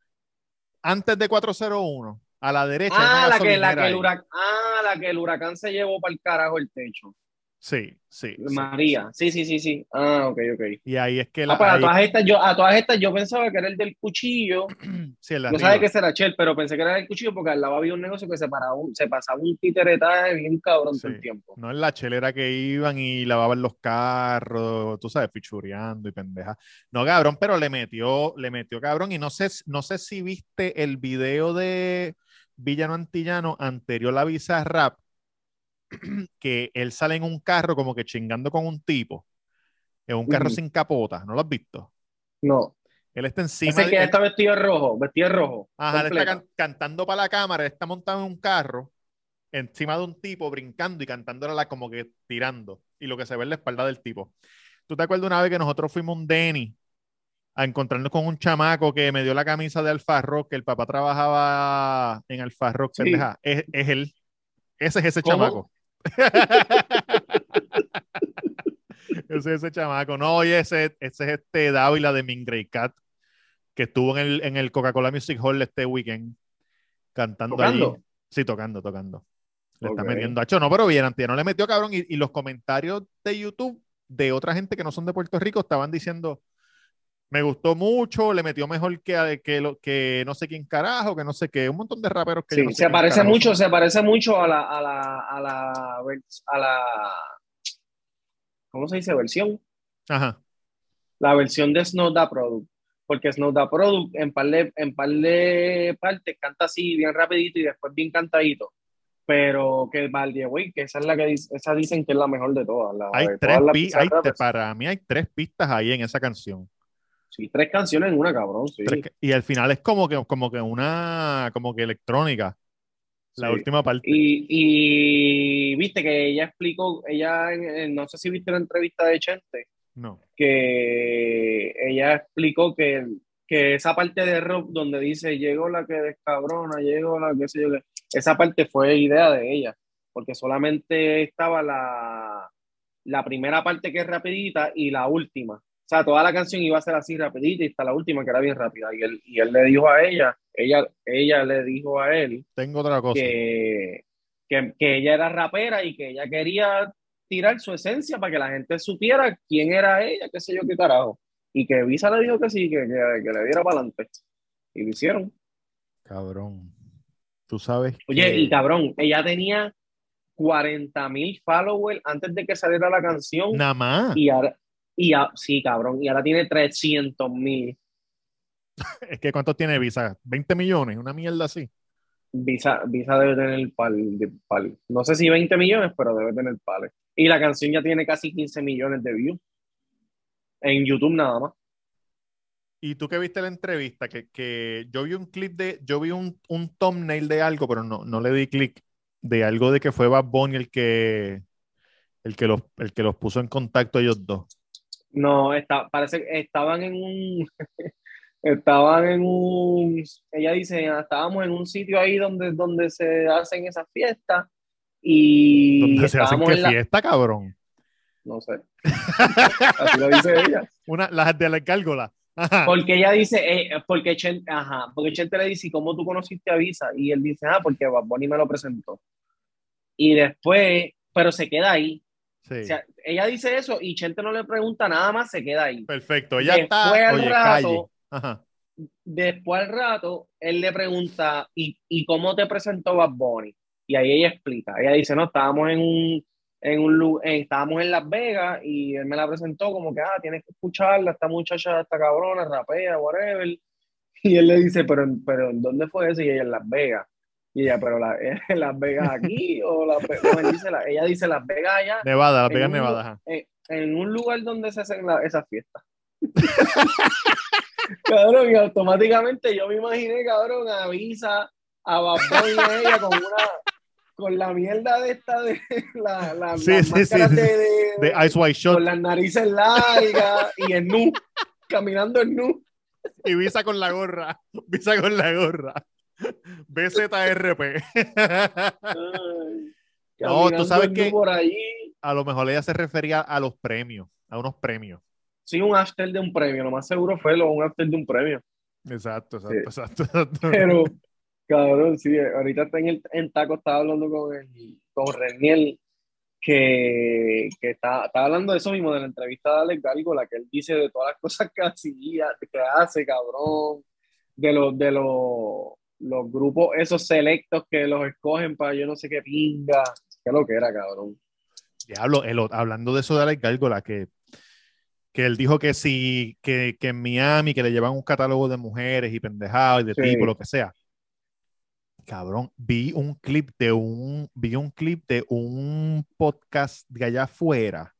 Antes de 401, a la derecha. Ah, la que, la, que el huracán, ah, la que el huracán se llevó para el carajo el techo. Sí, sí. María. Sí, sí, sí, sí. Ah, ok, ok. Y ahí es que la. Ah, pues a ahí- todas estas yo, a todas estas yo pensaba que era el del cuchillo. [CLEARS THROAT] sí, Yo arriba. sabía que era Chel, pero pensé que era el cuchillo porque al lado había un negocio que se, paraba un- se pasaba un titeretaje bien cabrón todo el tiempo. No en la chelera que iban y lavaban los carros, tú sabes, fichureando y pendeja. No, cabrón, pero le metió, le metió cabrón. Y no sé, no sé si viste el video de Villano Antillano anterior a la Rap, [CLEARS THROAT] que él sale en un carro como que chingando con un tipo, en un carro sin capota, ¿no lo has visto? No. Él está encima Ese que él- está vestido rojo, vestido de rojo. Ajá, él está can- cantando para la cámara, él está montado en un carro, encima de un tipo, brincando y cantándole la como que tirando. Y lo que se ve es la espalda del tipo. ¿Tú te acuerdas una vez que nosotros fuimos un Denny a encontrarnos con un chamaco que me dio la camisa de Alfa Rock, que el papá trabajaba en Alfa Rock, Sí. Es, es él. Ese es ese ¿Cómo? chamaco. Ese es ese chamaco. No, oye, ese, ese es este Dávila de Mingray Cat, que estuvo en el, en el Coca-Cola Music Hall este weekend, cantando ¿Tocando? allí. Sí, tocando, tocando. Le está Ok. metiendo. Hacho, no, pero bien, no le metió cabrón. Y, y los comentarios de YouTube de otra gente que no son de Puerto Rico estaban diciendo. Me gustó mucho, le metió mejor que, que, lo, que no sé quién carajo, que no sé qué, un montón de raperos que yo Sí, no sé se parece carajo mucho, se parece mucho a la, a la, a la, a la, ¿cómo se dice? Versión. Ajá. La versión de Snow Da Product. Porque Snow Da Product en par de, en par de partes canta así bien rapidito y después bien cantadito. Pero que güey, que esa es la que dice- esa dicen que es la mejor de todas. la Hay de tres todas las hay- para mí hay tres pistas ahí en esa canción. Sí, tres canciones en una, cabrón. Sí. Y al final es como que, como que una, como que electrónica, la Sí. última parte. Y, y viste que ella explicó, ella, no sé si viste la entrevista de Chente, No. que ella explicó que, que esa parte de rock donde dice llegó la que descabrona, llegó la que sé yo qué, esa parte fue idea de ella, porque solamente estaba la, la primera parte que es rapidita y la última. O sea, toda la canción iba a ser así rapidita y hasta la última que era bien rápida. Y él, y él le dijo a ella, ella, ella le dijo a él Tengo otra cosa. que, que, que ella era rapera y que ella quería tirar su esencia para que la gente supiera quién era ella, qué sé yo, qué carajo. Y que Visa le dijo que sí, que, que, que le diera para adelante. Y lo hicieron. Cabrón. Tú sabes. Oye, que- y cabrón, ella tenía 40 mil followers antes de que saliera la canción. Nada más. Y ahora, y a- sí, cabrón, y ahora tiene 300 mil. [LAUGHS] Es que ¿cuánto tiene Visa? 20 millones, una mierda así. Visa, Visa debe tener pal, de pal. No sé si 20 millones, pero debe tener pales. Y la canción ya tiene casi 15 millones de views. En YouTube nada más. Y tú que viste la entrevista, que, que yo vi un clip de, yo vi un, un thumbnail de algo, pero no, no le di clic, de algo de que fue Bad Bunny el que, el que los, el que los puso en contacto ellos dos. No, está, parece que estaban en un, [LAUGHS] estaban en un, ella dice, "Ah, estábamos en un sitio ahí donde, donde se hacen esas fiestas y Donde se hacen en la, fiesta, cabrón. no sé, así lo dice ella. [LAUGHS] Una, las de la gárgola. Ajá. Porque ella dice, eh, porque Chente, ajá, porque Chente le dice, "¿Y ¿cómo tú conociste a Visa? Y él dice, ah, porque Bad Bunny me lo presentó. Y después, pero se queda ahí. Sí. O sea, ella dice eso y Chente no le pregunta nada más, se queda ahí. Perfecto. Ella está. Después al Oye, rato-. Ajá. Después al rato, él le pregunta, ¿y, ¿y cómo te presentó Bad Bunny? Y ahí ella explica. Ella dice, no, estábamos en un, en un en- estábamos en Las Vegas y él me la presentó como que, ah, tienes que escucharla, esta muchacha, esta cabrona, rapea, whatever. [LAUGHS] Y él le dice, pero, pero ¿en dónde fue eso? Y ella en Las Vegas. Y ella, pero la, ¿en [LAUGHS] Las Vegas aquí o no, dice la- ella dice Las Vegas allá, Nevada, Las Vegas, un- Nevada. En, en un lugar donde se hacen la- esas fiestas. [LAUGHS] cabrón, y automáticamente yo me imaginé, cabrón, a Visa, a Bunny y a ella con una con la mierda de esta de la, la, Sí, las sí, máscaras sí, de, sí. de- De Ice White Shot con las narices largas y en nu, caminando en nu. y Visa con la gorra. Visa con la gorra. BZRP. Ay, [LAUGHS] No, tú sabes que- por a lo mejor ella se refería a los premios, a unos premios. Sí, un after de un premio, lo más seguro fue lo, un after de un premio. Exacto, Sí. exacto, exacto, exacto. Pero, [LAUGHS] cabrón, sí, ahorita está en, el, en taco, estaba hablando con, el, con Reniel, que, que está, estaba hablando de eso mismo, de la entrevista de Alex Gárgola, que él dice de todas las cosas que hacía, que hace, cabrón, de los, de los, los grupos, esos selectos que los escogen para yo no sé qué pinga, qué lo que era, cabrón. Diablo, el hablando de eso de Alex Gárgola, que, que él dijo que sí, que, que en Miami, que le llevan un catálogo de mujeres y pendejadas y de Sí. tipo, lo que sea. Cabrón, vi un clip de un, vi un clip de un podcast de allá afuera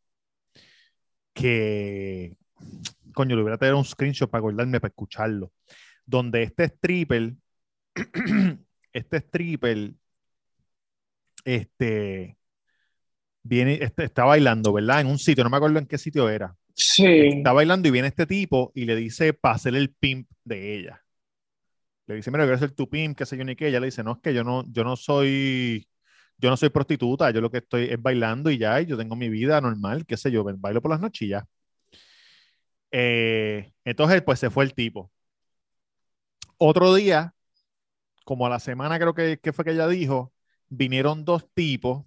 que, coño, le hubiera traído un screenshot para acordarme, para escucharlo, donde este stripper, [CLEARS THROAT] este stripper, este, viene, este, está bailando, ¿verdad? En un sitio, no me acuerdo en qué sitio era. Sí. Está bailando y viene este tipo y le dice para ser el pimp de ella. Le dice, mira, quiero ser tu pimp, qué sé yo ni qué. Ella le dice, no, es que yo no, yo no soy, yo no soy prostituta, yo lo que estoy es bailando y ya, y yo tengo mi vida normal, qué sé yo, bailo por las ya. Eh, entonces, pues se fue el tipo. Otro día, como a la semana creo que, que fue que ella dijo, vinieron dos tipos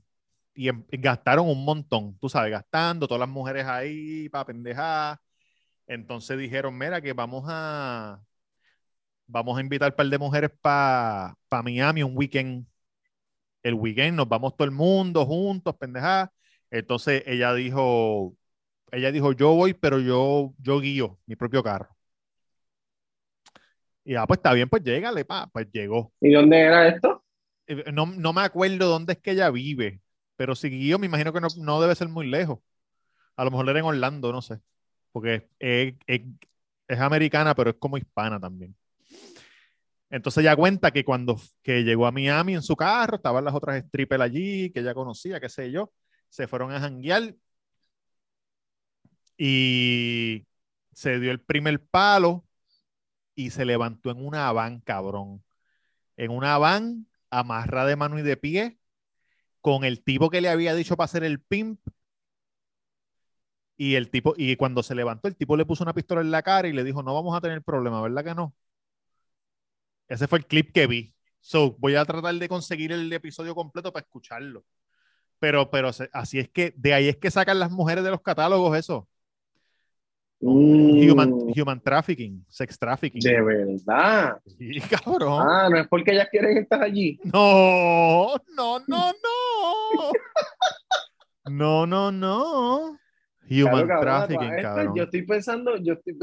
y em- gastaron un montón, tú sabes, gastando, todas las mujeres ahí para pendejar. Entonces dijeron, mira, que vamos a, vamos a invitar un par de mujeres para Miami un weekend. El weekend nos vamos todo el mundo juntos, pendejar. Entonces ella dijo, ella dijo, yo voy, pero yo, yo guío mi propio carro. Y ah, pues está bien, pues llégale, pa, pues llegó. ¿Y dónde era esto? Eh, No, no me acuerdo dónde es que ella vive, pero si guío, me imagino que no, no debe ser muy lejos. A lo mejor era en Orlando, no sé. Porque es, es- es americana, pero es como hispana también. Entonces ella cuenta que cuando que llegó a Miami en su carro, estaban las otras strippers allí, que ella conocía, qué sé yo, se fueron a janguear y se dio el primer palo y se levantó en una van, cabrón. En una van amarrada de mano y de pie, con el tipo que le había dicho para hacer el pimp. Y el tipo, y cuando se levantó, el tipo le puso una pistola en la cara y le dijo, no vamos a tener problema, ¿verdad que no? Ese fue el clip que vi. So, voy a tratar de conseguir el episodio completo para escucharlo. Pero, pero así es que, de ahí es que sacan las mujeres de los catálogos eso. Mm, Human, human trafficking, sex trafficking. de verdad. Sí, cabrón. Ah, no es porque ellas quieren estar allí. No, no, no, no. No, no, no. Human Claro, trafficking, esta- cabrón. Yo estoy pensando, yo estoy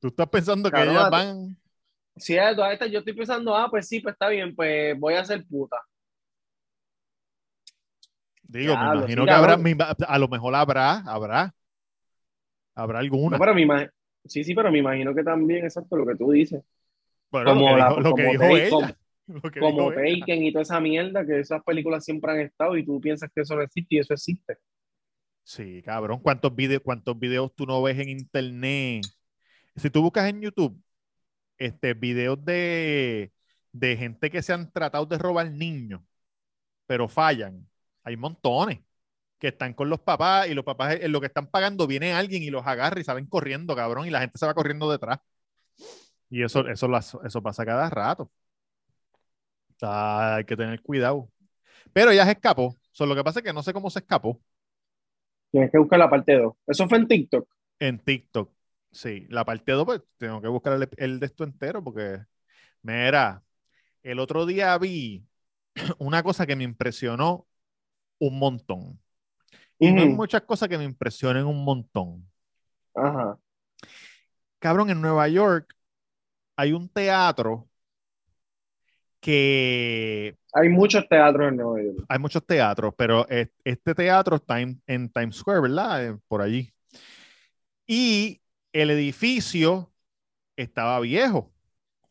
Tú estás pensando que ellas a- van. Es de todas estas, yo estoy pensando, ah, pues sí, pues está bien, pues voy a ser puta. Digo, me imagino sí, que habrá, me- a lo mejor habrá, habrá, habrá alguna. No, pero me imag- Sí, sí, pero me imagino que también, exacto, lo que tú dices. Bueno, como lo que dijo, ella. como-. Taken y toda esa mierda, que esas películas siempre han estado y tú piensas que eso no existe y eso existe. Sí, cabrón. ¿Cuántos videos, cuántos videos tú no ves en internet? Si tú buscas en YouTube, este, videos de, de gente que se han tratado de robar niños, pero fallan. Hay montones que están con los papás y los papás en lo que están pagando viene alguien y los agarra y salen corriendo, cabrón, y la gente se va corriendo detrás. Y eso, eso, eso pasa cada rato. Hay que tener cuidado. Pero ella se escapó. So, lo que pasa es que no sé cómo se escapó. Tienes que buscar la parte 2. Eso fue en TikTok. En TikTok. Sí, la parte 2, pues tengo que buscar el, el de esto entero porque, mira, el otro día vi [CLEARS THROAT] una cosa que me impresionó un montón. Y no hay muchas cosas que me impresionen un montón. Ajá. Cabrón, en Nueva York hay un teatro que Hay muchos teatros en Nueva York. hay muchos teatros, pero es- este teatro está en, en Times Square, ¿verdad? Eh, por allí. Y el edificio estaba viejo,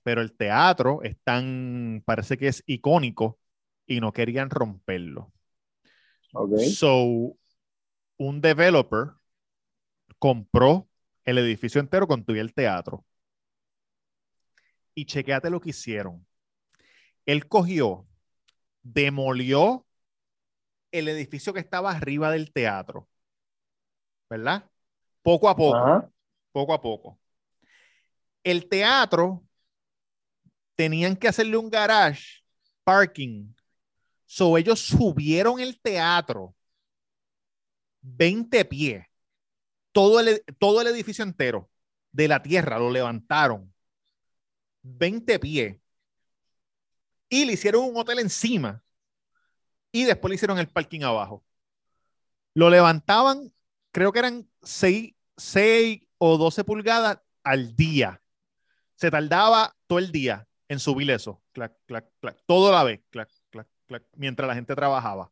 pero el teatro es tan, parece que es icónico y no querían romperlo. So, un developer compró el edificio entero con todo y el teatro. Y chequéate lo que hicieron. Él cogió, demolió el edificio que estaba arriba del teatro, ¿verdad? Poco a poco, Ajá. poco a poco. El teatro tenían que hacerle un garage, parking. So ellos subieron el teatro 20 pies, todo el, todo el edificio entero de la tierra lo levantaron 20 pies y le hicieron un hotel encima y después le hicieron el parking abajo. Lo levantaban, creo que eran 6, 6 o 12 pulgadas al día. Se tardaba todo el día en subir eso, clac, clac, clac, todo la vez, clac, clac, mientras la gente trabajaba.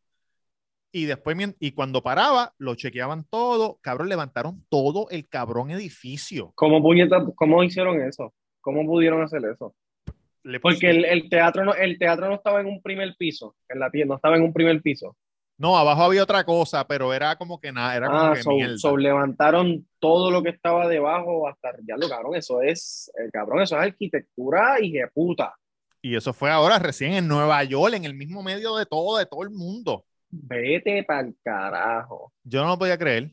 Y después, y cuando paraba, lo chequeaban todo, cabrón, levantaron todo el cabrón edificio. ¿Cómo, puñeta, ¿Cómo hicieron eso? ¿Cómo pudieron hacer eso? Le Porque el, el teatro no, el teatro no estaba en un primer piso, en la tienda, no estaba en un primer piso. No, abajo había otra cosa, pero era como que nada, era como Ah, que so, so levantaron todo lo que estaba debajo hasta ya lo cabrón, eso es, el cabrón, eso es arquitectura y de puta. Y eso fue ahora recién en Nueva York, en el mismo medio de todo, de todo el mundo. Vete pa'l carajo. Yo no lo podía creer.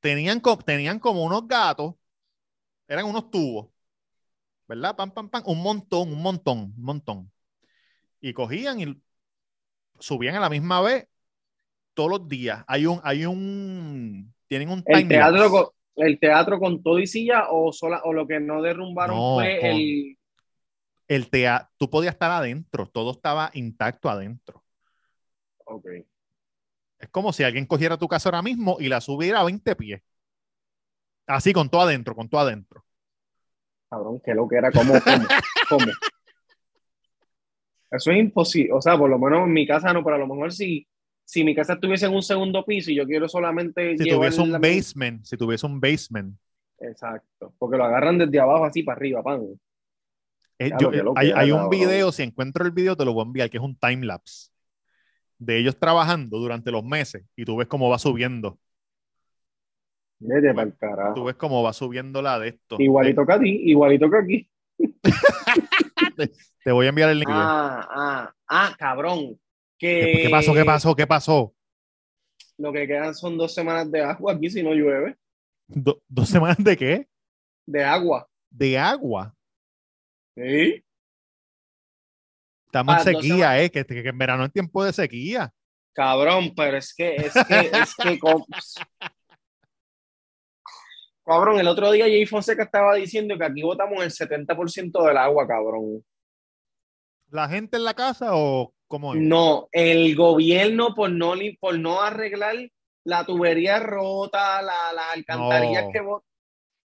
Tenían, co- tenían como unos gatos, eran unos tubos, ¿verdad? Pam, pam, pam, un montón, un montón, un montón. Y cogían y subían a la misma vez todos los días. Hay un, hay un, tienen un El teatro, con, el teatro con todo y silla o sola, o lo que no derrumbaron No, fue con- el. El teatro, tú podías estar adentro, todo estaba intacto adentro. Ok. Es como si alguien cogiera tu casa ahora mismo y la subiera a 20 pies. Así, con todo adentro, con todo adentro. Cabrón, que lo que era, ¿cómo, cómo, [LAUGHS] cómo? Eso es imposible. O sea, por lo menos en mi casa no, pero a lo mejor si, si mi casa estuviese en un segundo piso y yo quiero solamente Si tuviese un la- basement, si tuviese un basement. Exacto. Porque lo agarran desde abajo así para arriba, pan. Eh, yo- lo hay, un video, si encuentro el video te lo voy a enviar, que es un time lapse de ellos trabajando durante los meses y tú ves cómo va subiendo. Vete para el carajo. Tú ves cómo va subiendo la de esto. Igualito que a ti, igualito que aquí. [LAUGHS] Te, te voy a enviar el link. Ah, ah, ah, cabrón. ¿Qué, qué pasó? ¿Qué pasó? ¿Qué pasó? Lo que quedan son dos semanas de agua aquí si no llueve. Do- ¿Dos semanas de qué? De agua. De agua. ¿Sí? Estamos Ah, en dos sequía, ¿eh? Que, que en verano es tiempo de sequía. Cabrón, pero es que, es que, es que. [LAUGHS] Cabrón, el otro día Jay Fonseca estaba diciendo que aquí botamos el 70% del agua, cabrón. ¿La gente en la casa o cómo es? No, el gobierno por no, por no arreglar la tubería rota, la- las alcantarillas No. que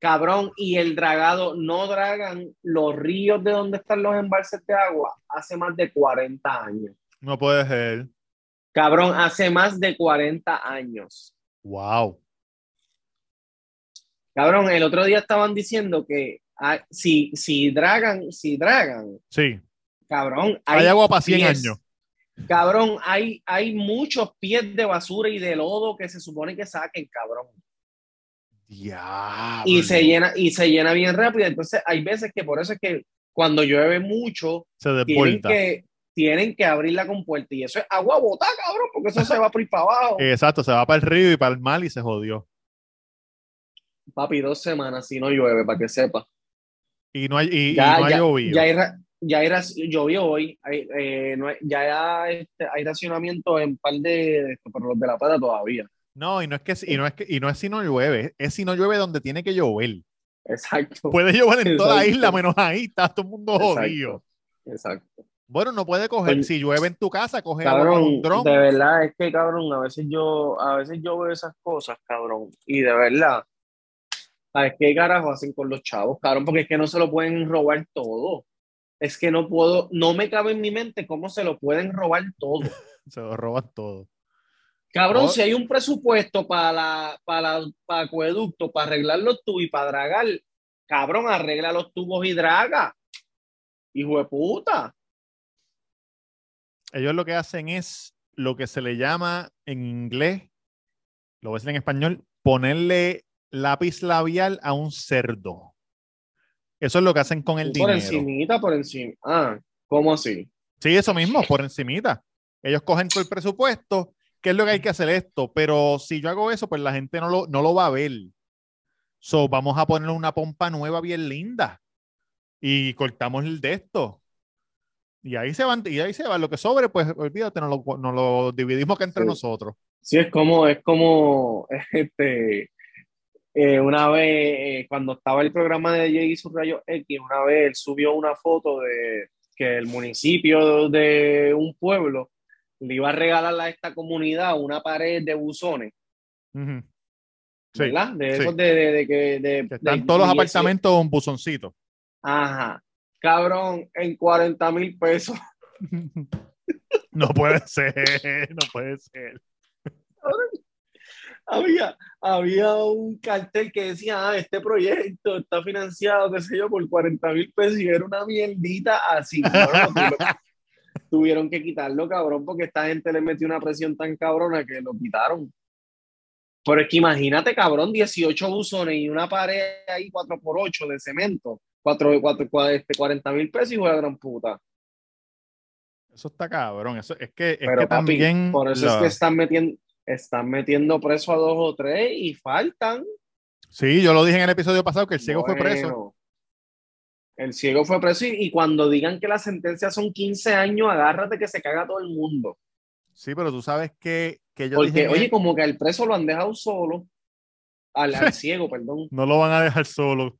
Cabrón, y el dragado no dragan los ríos de donde están los embalses de agua hace más de 40 años. No puede ser. Cabrón, hace más de 40 años. Wow. Cabrón, el otro día estaban diciendo que ah, si, si dragan, si dragan, Sí. cabrón, Hay agua para 100 pies- años. Cabrón, hay, hay muchos pies de basura y de lodo que se supone que saquen, cabrón. Diablo. Y se llena, y se llena bien rápido. Entonces, hay veces que por eso es que cuando llueve mucho, Se tienen que, tienen que abrir la compuerta. Y eso es agua botada, cabrón, porque eso se va por para abajo. [LAUGHS] Exacto, se va para el río y para el mar y se jodió. Papi, dos semanas si no llueve, para que sepa. Y no hay, y, y ya, no ha ya, llovido. ya hay ya hay llovió hoy, hay, eh, no hay- ya hay, este, hay racionamiento en par de, pero los de la plata todavía. No, y no es que y no es que y no es si no llueve, es si no llueve donde tiene que llover. Exacto. Puede llover en toda la isla, menos ahí, está todo el mundo Exacto. jodido. Exacto. Bueno, no puede coger, Pues, si llueve en tu casa, coge agua Cabrón, un dron. de verdad es que cabrón, a veces yo, a veces yo veo esas cosas, cabrón, y de verdad, ¿sabes qué carajo hacen con los chavos, cabrón? Porque es que no se lo pueden robar todo. Es que no puedo, no me cabe en mi mente cómo se lo pueden robar todo. [LAUGHS] Se lo roban todo. Cabrón, Oh. si hay un presupuesto para la, para, para acueducto, para arreglar los tubos y para dragar, cabrón, arregla los tubos y draga. Hijo de puta. Ellos lo que hacen es lo que se le llama en inglés, lo voy a decir en español, ponerle lápiz labial a un cerdo. Eso es lo que hacen con el por dinero. encimita, por encima. Ah, ¿cómo así? Sí, eso mismo, por encimita. Ellos cogen todo el presupuesto, ¿qué es lo que hay que hacer esto? Pero si yo hago eso, pues la gente no lo, no lo va a ver. So, vamos a poner una pompa nueva bien linda y cortamos el de esto. Y ahí se van, y ahí se va. Lo que sobre, pues olvídate, nos lo, nos lo dividimos acá entre Sí. nosotros. Sí, es como, es como, este, eh, una vez, eh, cuando estaba el programa de Jay y su rayo X, una vez él subió una foto de que el municipio de un pueblo le iba a regalar a esta comunidad una pared de buzones. Sí, ¿verdad? De sí. esos de, de, de que, de, Que están todos los 18. apartamentos un buzoncito. Ajá. Cabrón, en 40 mil pesos. [LAUGHS] no puede ser, no puede ser. Había, había un cartel que decía, ah, este proyecto está financiado, qué sé yo, por 40 mil pesos y era una mierdita así. cabrón. [LAUGHS] Tuvieron- que quitarlo, cabrón, porque esta gente le metió una presión tan cabrona que lo quitaron. Pero es que imagínate, cabrón, 18 buzones y una pared ahí 4x8 de cemento. 4, 4, 40 mil pesos, de la gran puta. Eso está cabrón. Eso, es que, es Pero que papi, también. por eso es que están metiendo, están metiendo preso a dos o tres y faltan. Sí, yo lo dije en el episodio pasado que el ciego fue preso. El ciego fue preso y, y cuando digan que las sentencias son 15 años, agárrate que se caga todo el mundo. Sí, pero tú sabes que, que yo Porque, dije que oye, como que al preso lo han dejado solo. Al, al [LAUGHS] ciego, perdón. no lo van a dejar solo,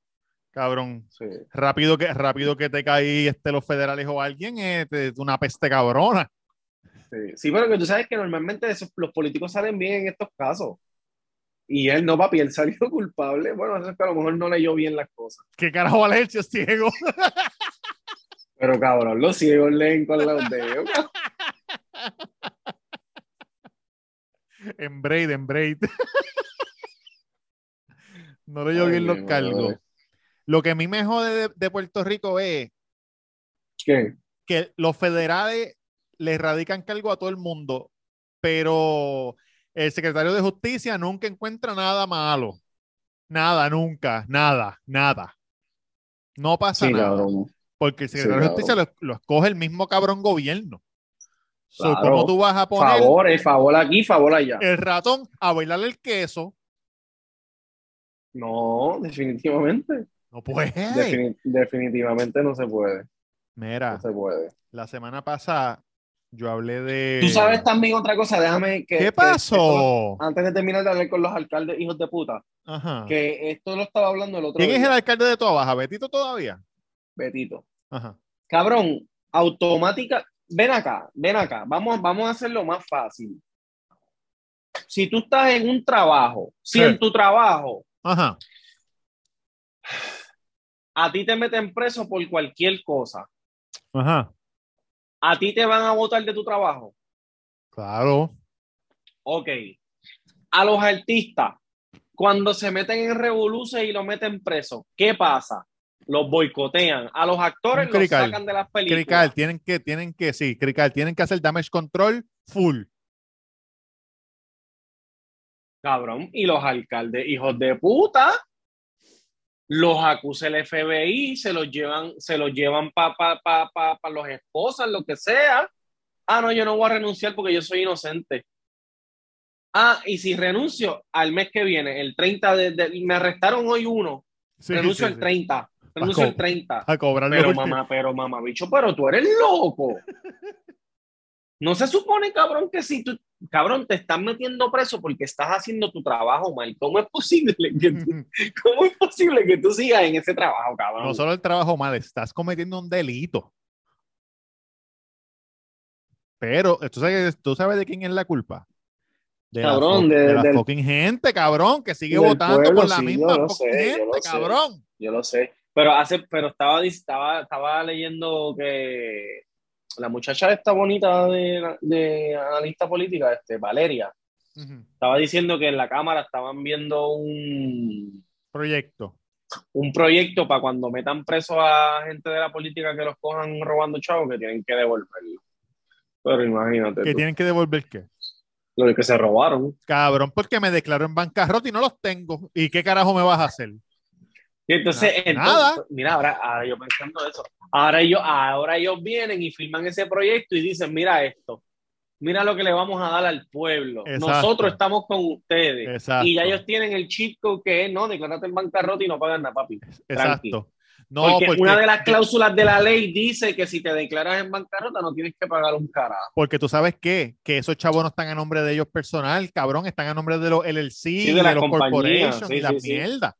cabrón. Sí. Rápido que, rápido que te caí este, los federales o alguien, es una peste cabrona. Sí, sí, pero que tú sabes que normalmente esos- los políticos salen bien en estos casos. Y él no, papi, él salió [LAUGHS] culpable. Bueno, eso es que a lo mejor no leyó bien las cosas. ¿Qué carajo va a leer si es ciego? [LAUGHS] Pero cabrón, los ciegos leen con los dedos. [LAUGHS] en braid, en braid. no leyó bien los cargos. Lo que a mí me jode de, de Puerto Rico es ¿Qué? que los federales le radican cargo a todo el mundo, pero el secretario de justicia nunca encuentra nada malo. Nada, nunca, nada, nada. No pasa Sí, nada. cabrón. Porque el Sí, secretario de justicia lo, lo escoge el mismo cabrón gobierno. So, Claro. ¿Cómo tú vas a poner Favor, eh, favor aquí, favor allá. el ratón a bailarle el queso? No, definitivamente. No puede. Defini- definitivamente no se puede. Mira, No se puede. la semana pasada yo hablé de. Tú sabes también otra cosa, déjame que. ¿Qué que pasó? antes de terminar de hablar con los alcaldes, hijos de puta, Ajá. que esto lo estaba hablando el otro ¿Quién es el alcalde de Toa Baja? ¿Betito todavía? Betito. Ajá. Cabrón, automática. Ven acá, ven acá. Vamos, vamos a hacerlo más fácil. Si tú estás en un trabajo, si Sí. en tu trabajo Ajá. a ti te meten preso por cualquier cosa. Ajá. A ti te van a votar de tu trabajo. Claro. Ok. A los artistas, cuando se meten en revoluciones y los meten preso, ¿qué pasa? Los boicotean. A los actores los crical. sacan de las películas. Crical, tienen que, tienen que, sí, Crical, tienen que hacer damage control full. Cabrón. Y los alcaldes, hijos de puta, los acusa el FBI, se los llevan, se los llevan para pa, pa, pa, pa los esposas, lo que sea. Ah, no, yo no voy a renunciar porque yo soy inocente. Ah, y si renuncio al mes que viene, el 30 de, de- me arrestaron hoy uno, Sí, renuncio sí, el sí. 30, renuncio el 30. A cobrar Pero mamá, pero mamá, bicho, pero tú eres loco. [LAUGHS] No se supone, cabrón, que si tú, cabrón, te están metiendo preso porque estás haciendo tu trabajo mal. ¿Cómo es posible que tú, cómo es posible que tú sigas en ese trabajo, cabrón? No solo el trabajo mal, estás cometiendo un delito. Pero, ¿tú sabes, ¿tú sabes de quién es la culpa? De Cabrón, la, de- de la del- fucking gente, cabrón, que sigue votando pueblo, por la sí, misma yo lo fucking sé, yo gente, sé. cabrón. Yo lo sé. Pero hace, pero estaba, estaba, estaba leyendo que la muchacha esta bonita de, de analista política, este, Valeria, estaba diciendo que en la Cámara estaban viendo un, Proyecto. un proyecto para cuando metan preso a gente de la política que los cojan robando chavos, que tienen que devolverlo. Pero imagínate Que tú, tienen que devolver qué. lo que se robaron. Cabrón, porque me declaro en bancarrota y no los tengo. ¿Y qué carajo me vas a hacer? Y entonces, entonces, nada. mira, ahora, ahora yo pensando eso, ahora ellos, ahora ellos vienen y firman ese proyecto y dicen, mira esto, mira lo que le vamos a dar al pueblo. Exacto. Nosotros estamos con ustedes. Exacto. Y ya ellos tienen el code que es, no, declárate en bancarrota y no pagan nada, papi. Exacto. No, porque, porque, una de las cláusulas de la ley dice que si te declaras en bancarrota no tienes que pagar un carajo. porque tú sabes qué, que esos chavos no están a nombre de ellos personal, cabrón, están a nombre de los LLC, de los compañías, corporations sí, y la sí, mierda.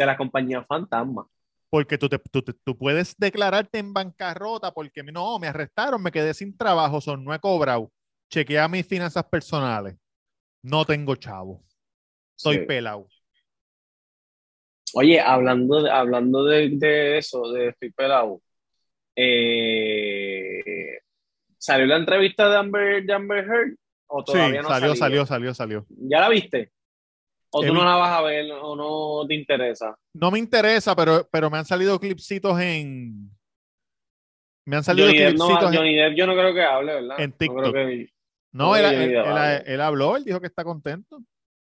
De la compañía fantasma. Porque tú, te- tú, tú puedes declararte en bancarrota porque no, me arrestaron, me quedé sin trabajo, son, no he cobrado. Chequea mis finanzas personales. No tengo chavo. Soy Sí. pelado. Oye, hablando de, hablando de, de eso, de estoy pelado, eh, ¿salió la entrevista de Amber, de Amber Heard? ¿O Sí, todavía no salió, ha salió, salió, salió. ¿Ya la viste? ¿O tú no la vas a ver o no te interesa? No me interesa, pero, pero me han salido clipsitos en. Me han salido Johnny Depp, no, clipsitos en- Johnny Depp yo no creo que hable, ¿verdad? en No creo TikTok. que- No, no él, habló, él dijo que está contento.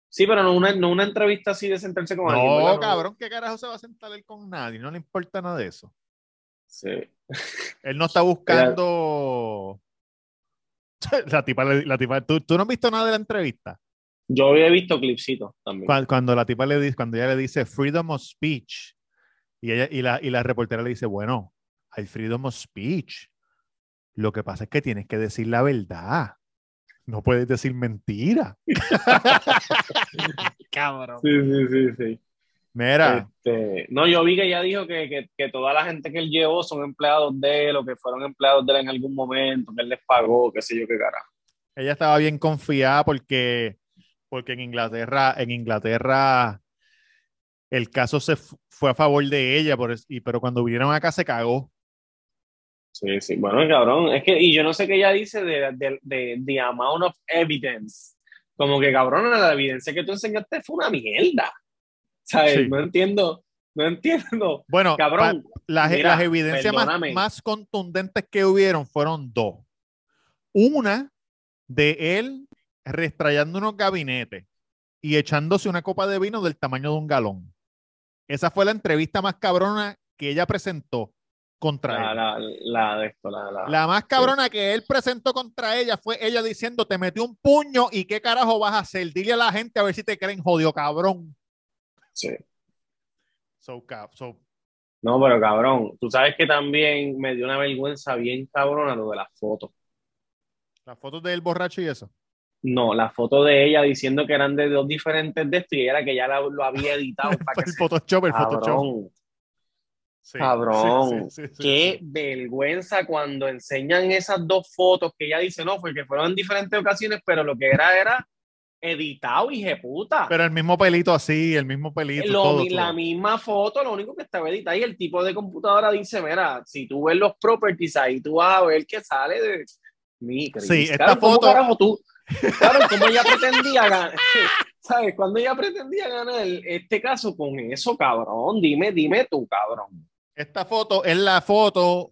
Sí, pero no una, no una entrevista así de sentarse con alguien. No, cabrón, ¿qué carajo se va a sentar él con nadie? No le importa nada de eso. Sí. [LAUGHS] Él no está buscando. [LAUGHS] La tipa, la tipa, ¿tú, tú no has visto nada de la entrevista? Yo había visto clipsitos también. Cuando, cuando la tipa le dice, cuando ella le dice freedom of speech, y ella, y la, y la reportera le dice, bueno, hay freedom of speech. Lo que pasa es que tienes que decir la verdad. No puedes decir mentira. [LAUGHS] Cabrón. Sí, sí, sí, sí. Mira, Este, no, yo vi que ella dijo que, que, que toda la gente que él llevó son empleados de él o que fueron empleados de él en algún momento, que él les pagó, qué sé yo qué carajo. ella estaba bien confiada porque, porque en Inglaterra, en Inglaterra, el caso se fu- fue a favor de ella, por es- y, pero cuando vinieron acá se cagó. Sí, sí, bueno, cabrón, es que, y yo no sé qué ella dice de, de, de the amount of evidence. Como que, cabrón, la evidencia que tú enseñaste fue una mierda. ¿Sabes? Sí. No entiendo, no entiendo. Bueno, Cabrón, pa- las, mira, las evidencias más, más contundentes que hubieron fueron dos. Una de él restrayando unos gabinetes y echándose una copa de vino del tamaño de un galón. Esa fue la entrevista más cabrona que ella presentó contra la, él. la, la de esto, la, la, La más cabrona que él presentó contra ella fue ella diciendo, te metí un puño y qué carajo vas a hacer. Dile a la gente a ver si te creen jodido cabrón. sí. So, so, No, pero cabrón, tú sabes que también me dio una vergüenza bien cabrona lo de las fotos. las fotos del borracho y eso. No, la foto de ella diciendo que eran de dos diferentes de esto y era que ya la- lo había editado [LAUGHS] para que el se- Photoshop, el Photoshop. Cabrón, Sí, cabrón, sí, sí, sí, sí, qué vergüenza cuando enseñan esas dos fotos que ella dice, no, fue que fueron en diferentes ocasiones, pero lo que era era editado, y puta. Pero el mismo pelito así, el mismo pelito. Lo todo, la todo. misma foto, lo único que estaba editado y el tipo de computadora dice, mira, si tú ves los properties ahí, tú vas a ver que sale de mi. Sí, esta Claro, ¿cómo foto- carajo tú? Claro, como ella pretendía ganar, ¿sabes? Cuando ella pretendía ganar este caso con eso, cabrón, dime, dime tú, cabrón. Esta foto es la foto,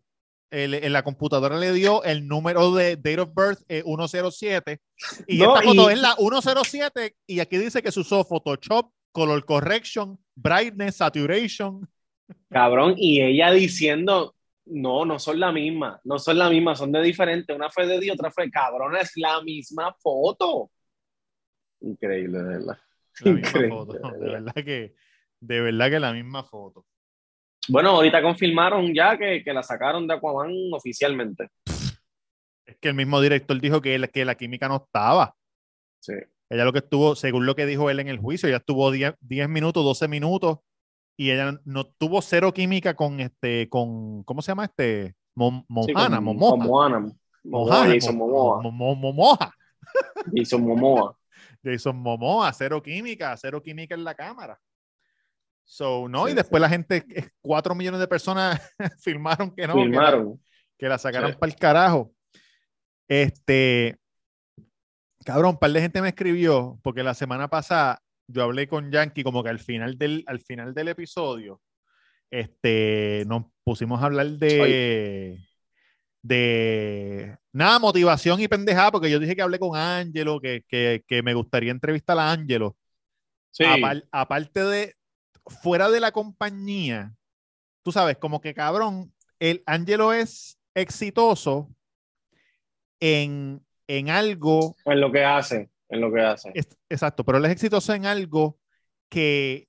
el- en la computadora le dio el número de date of birth eh, 107 y No, esta foto y- es la 107 y aquí dice que se usó Photoshop, Color Correction, Brightness, Saturation. Cabrón, y ella diciendo, no, no son la misma, no son la misma, son de diferente. Una fue de Dios, otra fue cabrón, es la misma foto. Increíble, de verdad. La misma foto. de De verdad. que, de verdad que la misma foto. Bueno, ahorita confirmaron ya que, que la sacaron de Aquaman oficialmente. Es que el mismo director dijo que, la- que la química no estaba. Sí. Ella lo que estuvo, según lo que dijo él en el juicio, ella estuvo 10, 10 minutos, 12 minutos y ella no tuvo cero química con este, con, ¿cómo se llama este? Mo- Sí, Mohana, con- Momoa. con Moana. Jason Momoa. Mo- Mo- Momoa. Jason Momoa. Jason Momoa, cero química, cero química en la cámara. So, no, Sí, y después la gente, eh, cuatro millones de personas [LAUGHS] filmaron que no, que la- Filmaron. que la sacaron Sí. para el carajo. Este, cabrón, un par de gente me escribió, porque la semana pasada yo hablé con Yankee como que al final del, al final del episodio, este, nos pusimos a hablar de, de, nada, motivación y pendejada, porque yo dije que hablé con Ángelo, que, que, que me gustaría entrevistar a Ángelo. Sí. Apar- aparte de, fuera de la compañía, tú sabes, como que cabrón, el Angelo es exitoso en, en algo, En lo que hace. En lo que hace. es- exacto, pero él es exitoso en algo que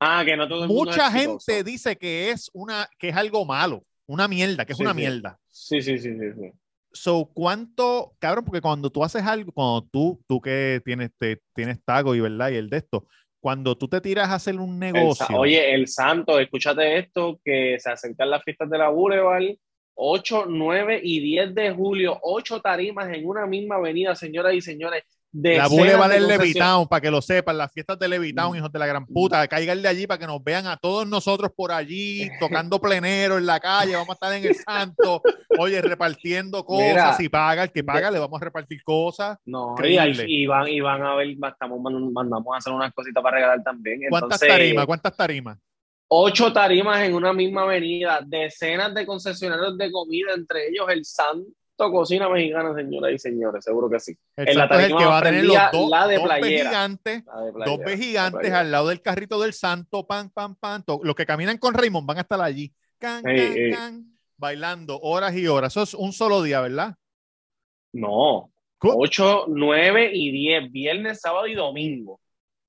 Ah, que no todo el mundo mucha es gente dice que es una, que es algo malo, una mierda, que es Sí, una sí. mierda. Sí, sí, sí, sí. sí. So, ¿cuánto, cabrón? Porque cuando tú haces algo, cuando tú, tú que tienes, te, tienes tago y verdad, y el de esto, cuando tú te tiras a hacer un El negocio. sa- oye, el santo, escúchate esto, que se acercan las fiestas de la Boulevard, 8, 9 y 10 de julio, ocho tarimas en una misma avenida, señoras y señores. La de es concesiones- Levitown, para que lo sepan, las fiestas de Levitown, Mm. hijos de la gran puta, caigan de allí para que nos vean a todos nosotros por allí, [LAUGHS] tocando plenero en la calle, vamos a estar en el santo, oye, repartiendo [LAUGHS] cosas, Mira, si paga, el que paga, le vamos a repartir cosas. No, y, Increíble. hay- y van, y van a ver, estamos, man- mandamos a hacer unas cositas para regalar también. ¿Cuántas Entonces, tarimas? ¿Cuántas tarimas? Ocho tarimas en una misma avenida, decenas de concesionarios de comida, entre ellos el Santo Cocina Mexicana, señoras y señores, seguro que sí. En la es el que va a tener los dos, la de playera. gigantes, La de dos playera, gigantes al lado del carrito del santo, pan, pan, pan. Los que caminan con Raymond van a estar allí, can, can, can, bailando horas y horas. Eso es un solo día, ¿verdad? No, ¿Cómo? 8, 9 y 10, viernes, sábado y domingo.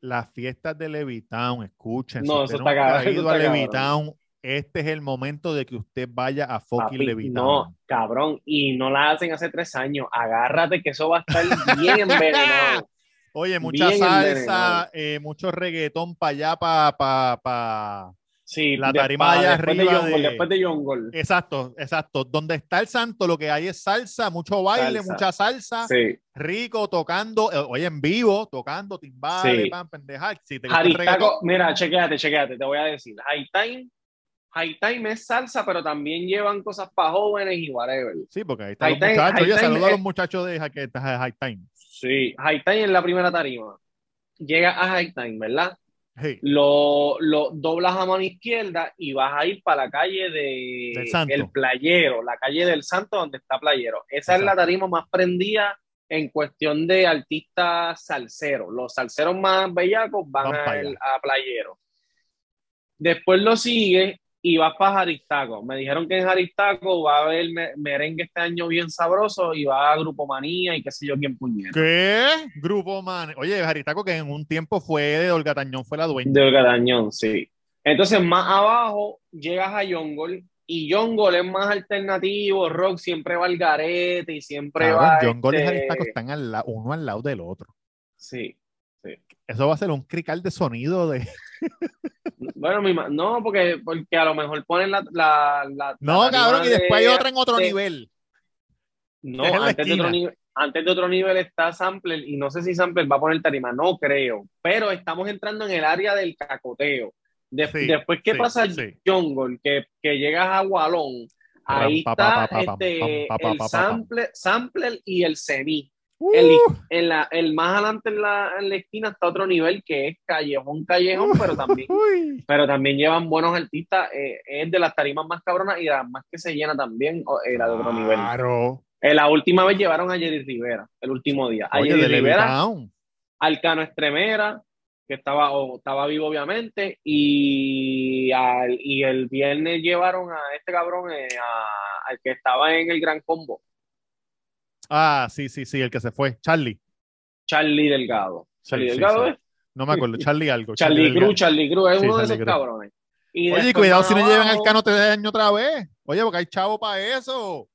Las fiestas de Levitown, escuchen. No, eso está cabrón, eso está a. Levitown, este es el momento de que usted vaya a fucking Papi, Levitown. no, cabrón, y no la hacen hace tres años. Agárrate que eso va a estar bien envenenado. [LAUGHS] Oye, mucha bien salsa, eh, mucho reggaetón para allá, para pa, pa. Sí, La de- tarima pa- allá después arriba de Yongol, de- después de Yongol. Exacto, exacto. Donde está el santo, lo que hay es salsa, mucho baile, Salsa. mucha salsa, Sí. rico, tocando, eh, oye, en vivo, tocando timbales, Sí. pan, pendeja. Si te Jaristaco, mira, chequéate, chequéate, te voy a decir. High Time, High Time es salsa, pero también llevan cosas para jóvenes y whatever. sí, porque ahí están High los Time- muchachos. Oye, saludos a los muchachos de High, de High Time. Sí, High Time es la primera tarima. Llega a High Time, ¿verdad? Sí. Lo, lo doblas a mano izquierda y vas a ir para la calle de Del Santo. El Playero, la calle del Santo donde está Playero. Esa es la tarima más prendida en cuestión de artistas salseros. Los salseros más bellacos van, Van a, a Playero. Después lo sigue y vas para Jaristaco. Me dijeron que en Jaristaco va a haber me- merengue este año bien sabroso y va a Grupo Manía y qué sé yo quién puñera. ¿Qué? Grupo Man. Oye, Jaritaco, que en un tiempo fue de Olga Tañón, fue la dueña. De Olga Tañón, sí. Entonces, más abajo llegas a Yongol y Yongol es más alternativo, rock siempre va al garete y siempre va. John Gol y este, Jaritaco están al la- uno al lado del otro. Sí. Eso va a ser un crical de sonido de. [LAUGHS] Bueno, mi ma- no, porque, porque a lo mejor ponen la. la, la- No, la cabrón, y después hay de- otra en otro de- nivel. No, antes de otro nivel. antes de otro nivel está Sampler y no sé si Sampler va a poner tarima, no creo, pero estamos entrando en el área del cacoteo. Sí, después sí, pasa sí. jungle, que, que llegas a Walón, ahí está este, el sampler y el semi. Uh, El, en la, el más adelante en la, en la esquina está otro nivel que es callejón, callejón, pero también, [LAUGHS] uy. pero también llevan buenos artistas. eh, es de las tarimas más cabronas y las más que se llena también, o- era de otro nivel. Claro. Eh, la última vez llevaron a Jerry Rivera, el último día. A Oye, Jerry Rivera. Alcano Estremera, que estaba, o, estaba vivo obviamente, y, al- y el viernes llevaron a este cabrón, eh, a- al que estaba en el Gran Combo, Ah, sí, sí, sí, el que se fue. Charlie. Charlie Delgado. Charlie sí, Delgado sí. No me acuerdo. [LAUGHS] Charlie algo. Charlie. Cruz, Charlie Cruz, es uno de esos Cruz. cabrones. Y Oye, cuidado si no llevan al cano te daño otra vez. Oye, porque hay chavo para eso.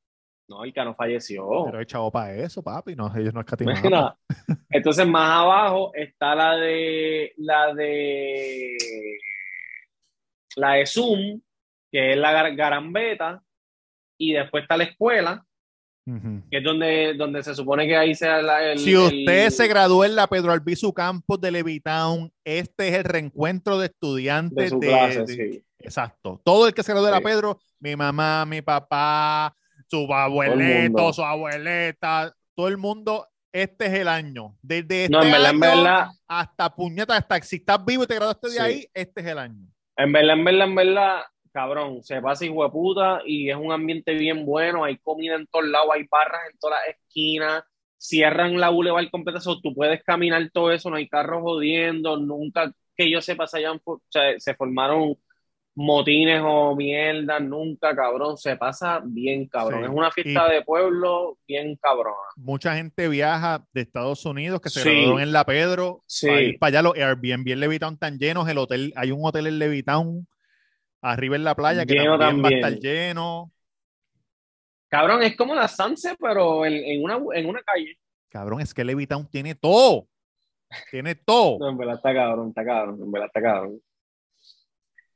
No, el Cano falleció. Pero hay chavo para eso, papi. No, ellos no escatiman. Mira, [LAUGHS] entonces más abajo está la de la de la de Zoom, que es la gar- garambeta, y después está la escuela, Que es donde, donde se supone que ahí sea la, el, Si usted el- se graduó en la Pedro Albizu Campus de Levitown, este es el reencuentro de estudiantes de, clase, de- sí. Exacto. Todo el que se graduó de la Sí. Pedro, mi mamá, mi papá, su abuelito, su abueleta, todo el mundo, este es el año. Desde este No, en verdad, en año verdad, hasta puñeta, hasta si estás vivo y te graduaste de Sí. ahí, este es el año. En verdad, en verdad, en verdad, cabrón, se pasa hijo de puta y es un ambiente bien bueno, hay comida en todos lados, hay barras en todas las esquinas, cierran la boulevard completa, so, tú puedes caminar todo eso, no hay carros jodiendo, nunca que yo sepa se hayan, se, se formaron motines o mierda, nunca, cabrón, se pasa bien, cabrón. Sí. Es una fiesta Y- de pueblo bien cabrona. Mucha gente viaja de Estados Unidos que se Sí. graduaron en la Pedro Sí. para ir para allá. Los Airbnb en Levitown están llenos. El hotel, hay un hotel en Levitown arriba en la playa que Lleno también, va a estar lleno. Cabrón, es como la Sunset, pero en, en una, en una calle. Cabrón, es que Levitown tiene todo. Tiene todo. No, en verdad está cabrón, está cabrón, en verdad está cabrón.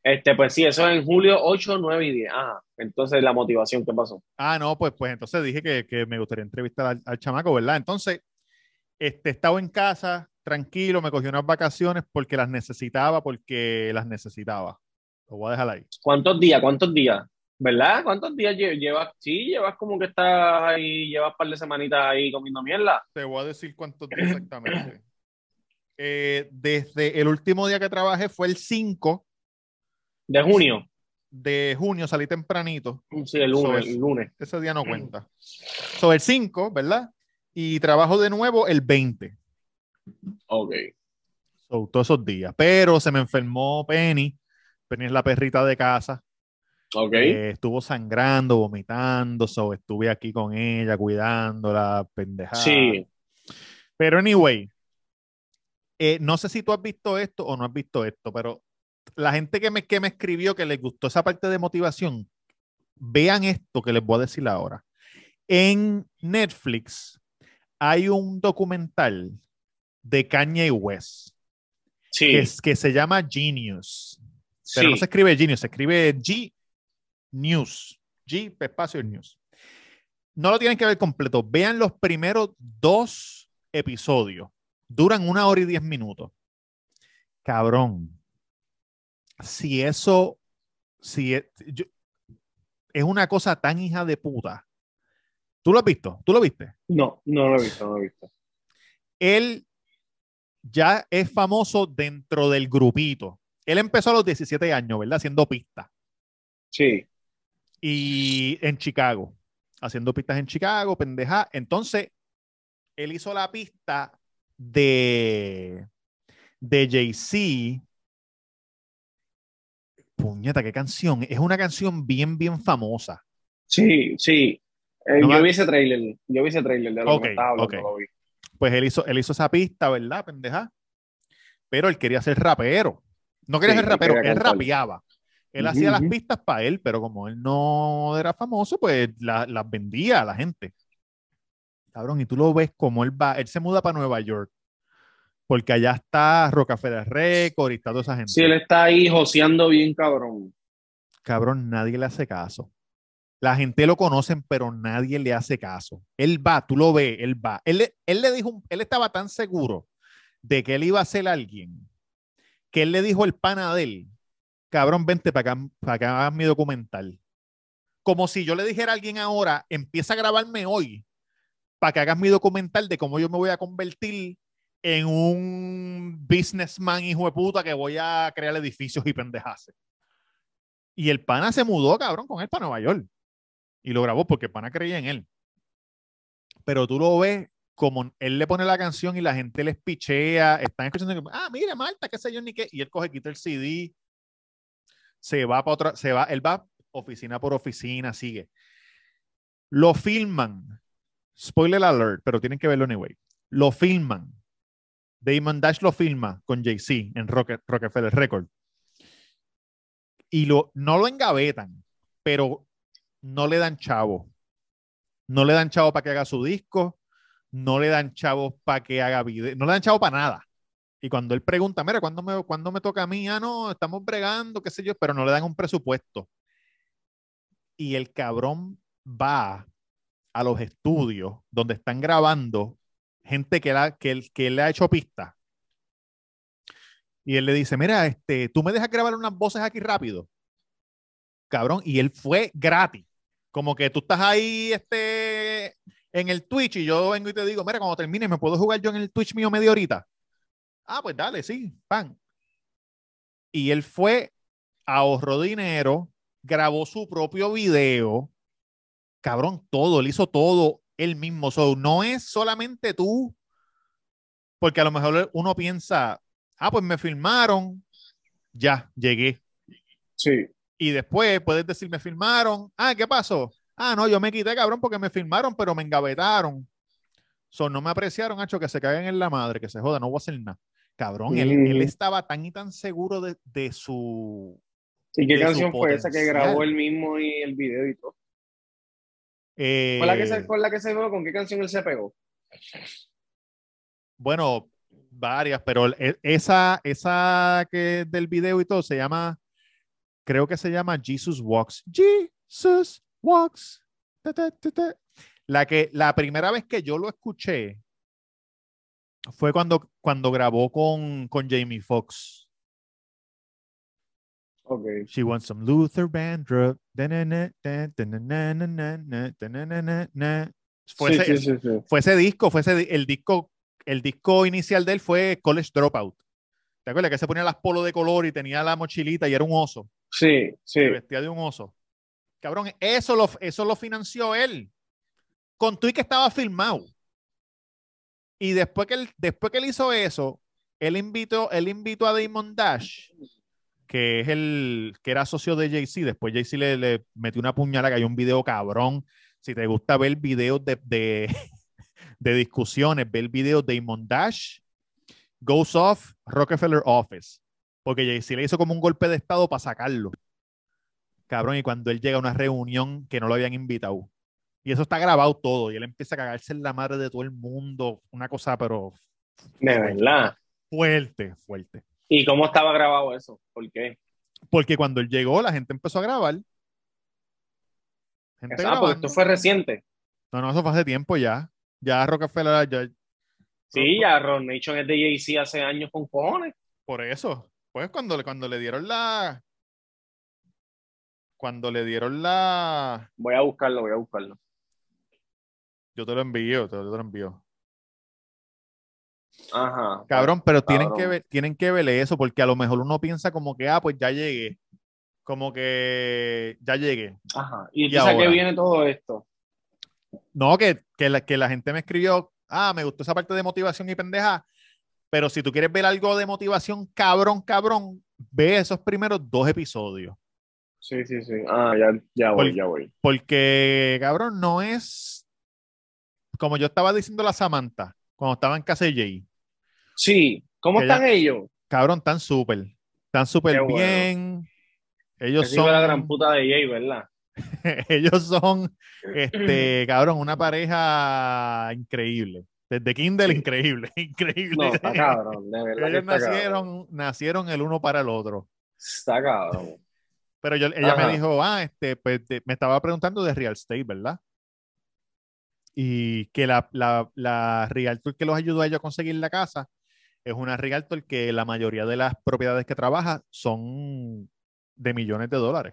Este, pues sí, eso es en julio 8, 9 y 10. Ajá. Entonces, la motivación, ¿qué pasó? Ah, no, pues, pues entonces dije que, que me gustaría entrevistar al, al chamaco, ¿verdad? Entonces, este, estaba en casa, tranquilo, me cogí unas vacaciones porque las necesitaba, porque las necesitaba. Lo voy a dejar ahí. ¿Cuántos días? ¿Cuántos días? ¿Verdad? ¿Cuántos días lle- llevas? Sí, llevas como que estás ahí, llevas un par de semanitas ahí comiendo mierda. Te voy a decir cuántos días exactamente. [CLEARS THROAT] Eh, desde el último día que trabajé fue el 5 De junio. de junio, salí tempranito. Sí, el lunes, el lunes. Ese día no cuenta. Sobre el 5, ¿verdad? Y trabajo de nuevo el 20. Ok. So, todos esos días. Pero se me enfermó Penny. Es la perrita de casa. Ok. Eh, estuvo sangrando, vomitando. So, estuve aquí con ella, cuidándola, pendejada. sí. Pero anyway, eh, no sé si tú has visto esto o no has visto esto, pero la gente que me, que me escribió que les gustó esa parte de motivación, vean esto que les voy a decir ahora. En Netflix hay un documental de Kanye West Sí. que, es- que se llama Genius. Pero sí. no se escribe Genius, se escribe G News. G espacio News. No lo tienen que ver completo. Vean los primeros dos episodios. Duran una hora y diez minutos. Cabrón. Si eso, si es, yo- es una cosa tan hija de puta. ¿Tú lo has visto? ¿Tú lo viste? No, no lo he visto, no lo he visto. él ya es famoso dentro del grupito. Él empezó a los 17 años, ¿verdad? Haciendo pistas. Sí. Y en Chicago. Haciendo pistas en Chicago, pendeja. Entonces, él hizo la pista de, de Jay-Z. Puñeta, qué canción. Es una canción bien, bien famosa. Sí, sí. Eh, No yo vi ese trailer, yo vi ese trailer de lo Ok, que estaba hablando, ok. lo vi. Pues él hizo, él hizo esa pista, ¿verdad, pendeja? Pero él quería ser rapero. No quería Sí, ser rapero, él rapeaba. Él hacía las pistas para él, pero como él no era famoso, pues la- las vendía a la gente. Cabrón, y tú lo ves como él va, él se muda para Nueva York, porque allá está Rockefeller Record y está toda esa gente. Sí, él está ahí joseando bien cabrón. Cabrón, nadie le hace caso. La gente lo conocen, pero nadie le hace caso. Él va, tú lo ves, él va. Él, le- él le dijo, él estaba tan seguro de que él iba a ser alguien, que él le dijo el pana de él, cabrón, vente para acá, para que hagas mi documental. Como si yo le dijera a alguien ahora, empieza a grabarme hoy para que hagas mi documental de cómo yo me voy a convertir en un businessman hijo de puta que voy a crear edificios y pendejas. Y el pana se mudó, cabrón, con él para Nueva York. Y lo grabó porque el pana creía en él. Pero tú lo ves como él le pone la canción y la gente les pichea, están escuchando, ah, mire, Marta, qué sé yo, ni qué. Y él coge, quita el CD, se va para otra, se va, él va oficina por oficina, sigue. Lo filman. Spoiler alert, pero tienen que verlo anyway. Lo filman. Damon Dash lo filma con Jay-Z en Rocket, Rockefeller Record. Y lo, no lo engavetan, pero no le dan chavo. No le dan chavo para que haga su disco, no le dan chavo para que haga video, no le dan chavo para nada. Y cuando él pregunta, mira, ¿cuándo me, ¿cuándo me toca a mí? Ah, no, estamos bregando, qué sé yo, pero no le dan un presupuesto. Y el cabrón va a los estudios donde están grabando gente que, la, que, que le ha hecho pista. Y él le dice, mira, este, tú me dejas grabar unas voces aquí rápido. Cabrón, y él fue gratis. Como que tú estás ahí este, en el Twitch y yo vengo y te digo, mira, cuando termine, ¿me puedo jugar yo en el Twitch mío media horita? Ah, pues dale, sí, pan. Y él fue, ahorró dinero, grabó su propio video. Cabrón, todo, él hizo todo él mismo. So, no es solamente tú, porque a lo mejor uno piensa, ah, pues me filmaron, ya, llegué. Sí. Y después puedes decir, me filmaron. Ah, ¿qué pasó? Ah, no, yo me quité, cabrón, porque me filmaron, pero me engavetaron. So, no me apreciaron, hecho, que se caguen en la madre, que se joda, no voy a hacer nada. Cabrón, él, Mm. él estaba tan y tan seguro de, de su. ¿Y qué canción fue esa que grabó él mismo y el video y todo? eh, ¿Con la que se, con la que se pegó? ¿Con qué canción él se pegó? Bueno, varias, pero e- esa, esa que del video y todo se llama, creo que se llama Jesus Walks. Jesus Walks. Ta, ta, ta, ta. La que la primera vez que yo lo escuché fue cuando, cuando grabó con, con Jamie Foxx. Ok. She wants some Luther Vandross. Fue, Sí, ese, sí, sí, sí. fue ese disco, fue ese, el disco, el disco inicial de él fue College Dropout. ¿Te acuerdas que se ponía las polos de color y tenía la mochilita y era un oso? Sí, sí. Se vestía de un oso. Cabrón, eso lo, eso lo financió él. Con y que estaba filmado. Y después que él, después que él hizo eso, él invitó, él invitó a Damon Dash, que es el que era socio de Jay-Z. Después Jay-Z le, le metió una puñalada que hay un video cabrón. Si te gusta ver videos de, de, [LAUGHS] de discusiones, ver videos de Damon Dash, Goes Off, Rockefeller Office. Porque Jay-Z le hizo como un golpe de estado para sacarlo. Cabrón, y cuando él llega a una reunión que no lo habían invitado. Y eso está grabado todo. Y él empieza a cagarse en la madre de todo el mundo. Una cosa, pero De verdad. fuerte, fuerte. ¿Y cómo estaba grabado eso? ¿Por qué? Porque cuando él llegó, la gente empezó a grabar. Gente Ah, porque grabando. esto fue reciente. No, no, eso fue hace tiempo ya. Ya Rockefeller, ya, Sí, ya Ron Nation es de Jay-Z hace años con cojones. por eso. Pues cuando, cuando le dieron la. Cuando le dieron la. Voy a buscarlo, voy a buscarlo. Yo te lo envío, te lo, te lo envío. Ajá. Cabrón, pero tienen que, ver, tienen que ver eso, porque a lo mejor uno piensa como que, ah, pues ya llegué. Como que ya llegué. Ajá. ¿Y ¿Y entonces a qué viene todo esto? No, que, que, la, que la gente me escribió, ah, me gustó esa parte de motivación y pendeja, pero si tú quieres ver algo de motivación, cabrón, cabrón, ve esos primeros dos episodios. Sí, sí, sí. Ah, ya, ya voy, Por- ya voy. Porque, cabrón, no es como yo estaba diciendo la Samantha cuando estaba en casa de Jay. Sí. ¿Cómo ya- están ellos? Cabrón, tan súper, tan súper bueno. bien. Ellos de la gran son, puta de Jay, ¿verdad? [LAUGHS] ellos son, [CLEARS THROAT] este, cabrón, una pareja increíble. Desde Kindle, Sí. increíble, [LAUGHS] increíble. No, está cabrón, de verdad Ellos cabrón. nacieron, nacieron el uno para el otro. Está cabrón. Pero yo, ella Ajá. me dijo, ah, este, pues de- me estaba preguntando de real estate, ¿verdad? Y que la, la, la realtor que los ayudó a ellos a conseguir la casa es una realtor que la mayoría de las propiedades que trabaja son de millones de dólares.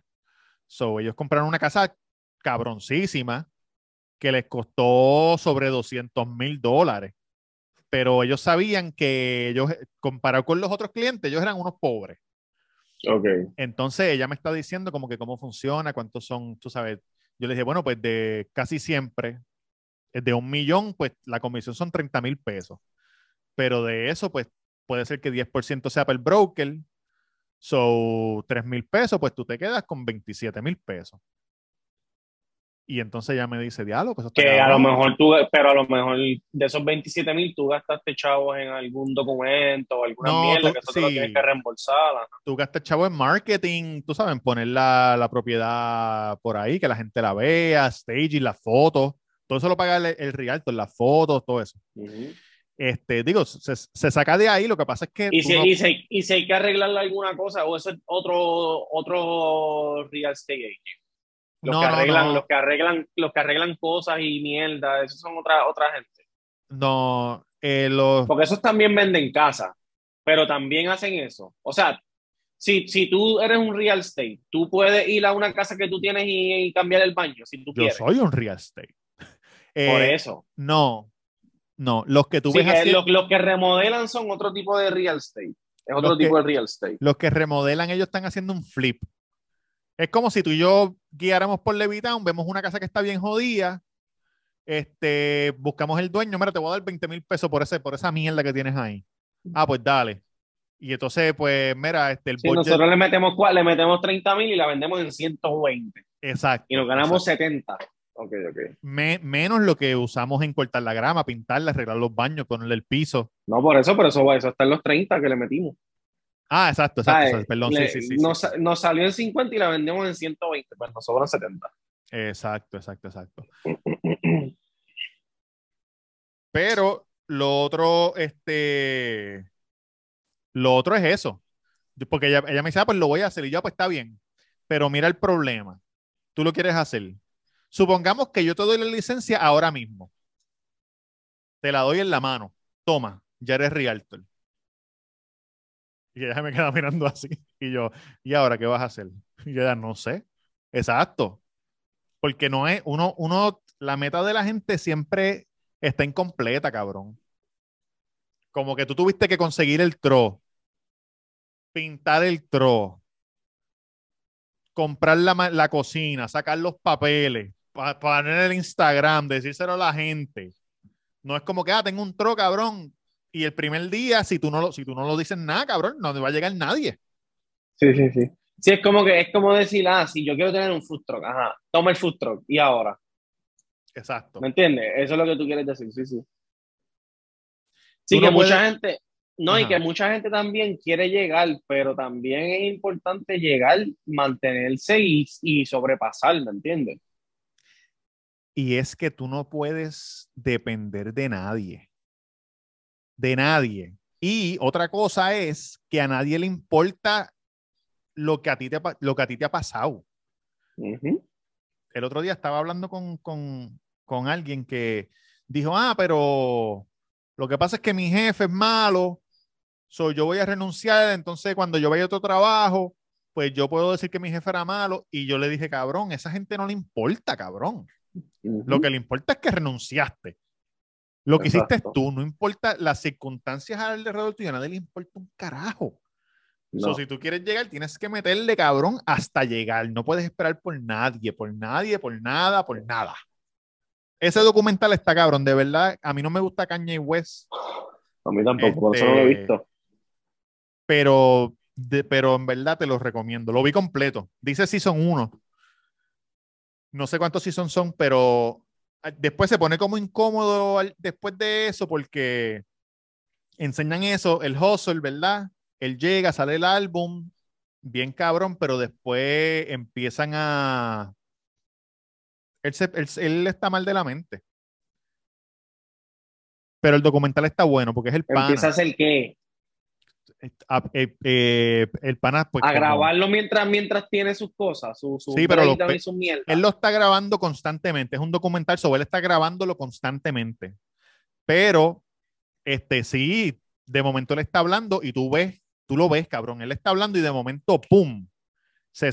So, ellos compraron una casa cabroncísima que les costó sobre 200 mil dólares. Pero ellos sabían que ellos, comparado con los otros clientes, ellos eran unos pobres. Entonces ella me está diciendo como que cómo funciona, cuántos son, tú sabes. Yo le dije, bueno, pues de casi siempre, eh, de un millón, pues la comisión son 30 mil pesos. Pero de eso, pues puede ser que 10% sea para el broker. So, 3 mil pesos, pues tú te quedas con 27 mil pesos. Y entonces ella me dice, diálogo, pues Que a lo cabrón". mejor tú, pero a lo mejor de esos 27 mil tú gastaste chavos en algún documento o alguna No, mierda tú- que eso te lo sí. tienes que reembolsar. ajá. tú gastas chavo en marketing, tú sabes, poner la, la propiedad por ahí, que la gente la vea, staging, las fotos, todo eso lo paga el, el realtor, las fotos, todo eso. Este, digo, se, se saca de ahí, lo que pasa es que Y si, no- y, si, y si hay que arreglarle alguna cosa, o eso es otro, otro real estate agent. Los, No, que arreglan, no. los que arreglan, los que arreglan cosas y mierda, esos son otra, otra gente. no, eh, los, Porque esos también venden casa, pero también hacen eso. O sea, si, si tú eres un real estate, tú puedes ir a una casa que tú tienes y, y cambiar el baño, si tú yo quieres. soy un real estate. Por Eh, eso. No, no, los que tú Sí, ves que así- los, los que remodelan son otro tipo de real estate. Es otro Los que- tipo de real estate. los que remodelan, ellos están haciendo un flip. Es como si tú y yo guiáramos por Levitown, vemos una casa que está bien jodida, este, buscamos el dueño, mira, te voy a dar 20 mil pesos por, ese, por esa mierda que tienes ahí. Ah, pues dale. Y entonces, pues, mira, este, el Sí, budget- nosotros le metemos, le metemos 30 mil y la vendemos en 120 Exacto. y nos ganamos exacto. 70. Ok, ok. Me- menos lo que usamos en cortar la grama, pintarla, arreglar los baños, ponerle el piso. No, por eso, por eso, eso está en los 30 que le metimos. Ah, exacto, exacto. Perdón, Le- sí, sí, sí. nos, sí. nos salió en 50 y la vendemos en 120, pues nos sobran 70. Exacto, exacto, exacto. [CLEARS THROAT] Pero lo otro, este, lo otro es eso. Porque ella, ella me dice, ah, pues lo voy a hacer. Y yo, "Ah, pues está bien. Pero mira el problema. Tú lo quieres hacer. Supongamos que yo te doy la licencia ahora mismo. Te la doy en la mano. Toma, ya eres realtor. Y ella me queda [LAUGHS] mirando así. Y yo, ¿y ahora qué vas a hacer? Y ella, no sé. Exacto. Porque no es, uno, uno, la meta de la gente siempre está incompleta, cabrón. Como que tú tuviste que conseguir el tro, pintar el tro, comprar la, la cocina, sacar los papeles, pa- poner el Instagram, decírselo a la gente. No es como que, ah, tengo un tro, cabrón. Y el primer día, si tú no lo, si tú no lo dices nada, cabrón, no te va a llegar nadie. Sí, sí, sí. Sí, es como que es como decir, ah, si yo quiero tener un food truck, ajá, toma el food truck y ahora. Exacto. ¿Me entiendes? Eso es lo que tú quieres decir, sí, sí. Sí, que no mucha puedes- gente, no, y que mucha gente también quiere llegar, pero también es importante llegar, mantenerse y, y sobrepasar, ¿me entiendes? Y es que tú no puedes depender de nadie. De nadie. Y otra cosa es que a nadie le importa lo que a ti te, lo que a ti te ha pasado. El otro día estaba hablando con, con, con alguien que dijo, ah, pero lo que pasa es que mi jefe es malo, so yo voy a renunciar, entonces cuando yo vaya a otro trabajo, pues yo puedo decir que mi jefe era malo. Y yo le dije, cabrón, esa gente no le importa, cabrón. Ujú. Lo que le importa es que renunciaste. Lo que hiciste tú, no importa las circunstancias alrededor tuyo, a nadie le importa un carajo. So, No. si tú quieres llegar, tienes que meterle cabrón hasta llegar. No puedes esperar por nadie, por nadie, por nada, por nada. Ese documental está cabrón, de verdad. A mí no me gusta Kanye West, A mí tampoco, por eso no lo he Este, visto. pero, de- pero en verdad te lo recomiendo. Lo vi completo. Dice Season 1. No sé cuántos Season son, pero después se pone como incómodo al- después de eso porque enseñan eso, el hustle, ¿verdad? Él llega, sale el álbum, bien cabrón, pero después empiezan a... Él, se- él- él está mal de la mente. Pero el documental está bueno porque es el pana. Empieza a hacer qué. A- eh, eh, el pana, pues. a como- grabarlo mientras, mientras tiene sus cosas, su, su Sí, pero los breakdown pe- y su mierda. Él lo está grabando constantemente. Es un documental sobre él está grabándolo constantemente. Pero, este, sí, de momento él está hablando y tú ves, tú lo ves, cabrón. Él está hablando y de momento, ¡pum! Se,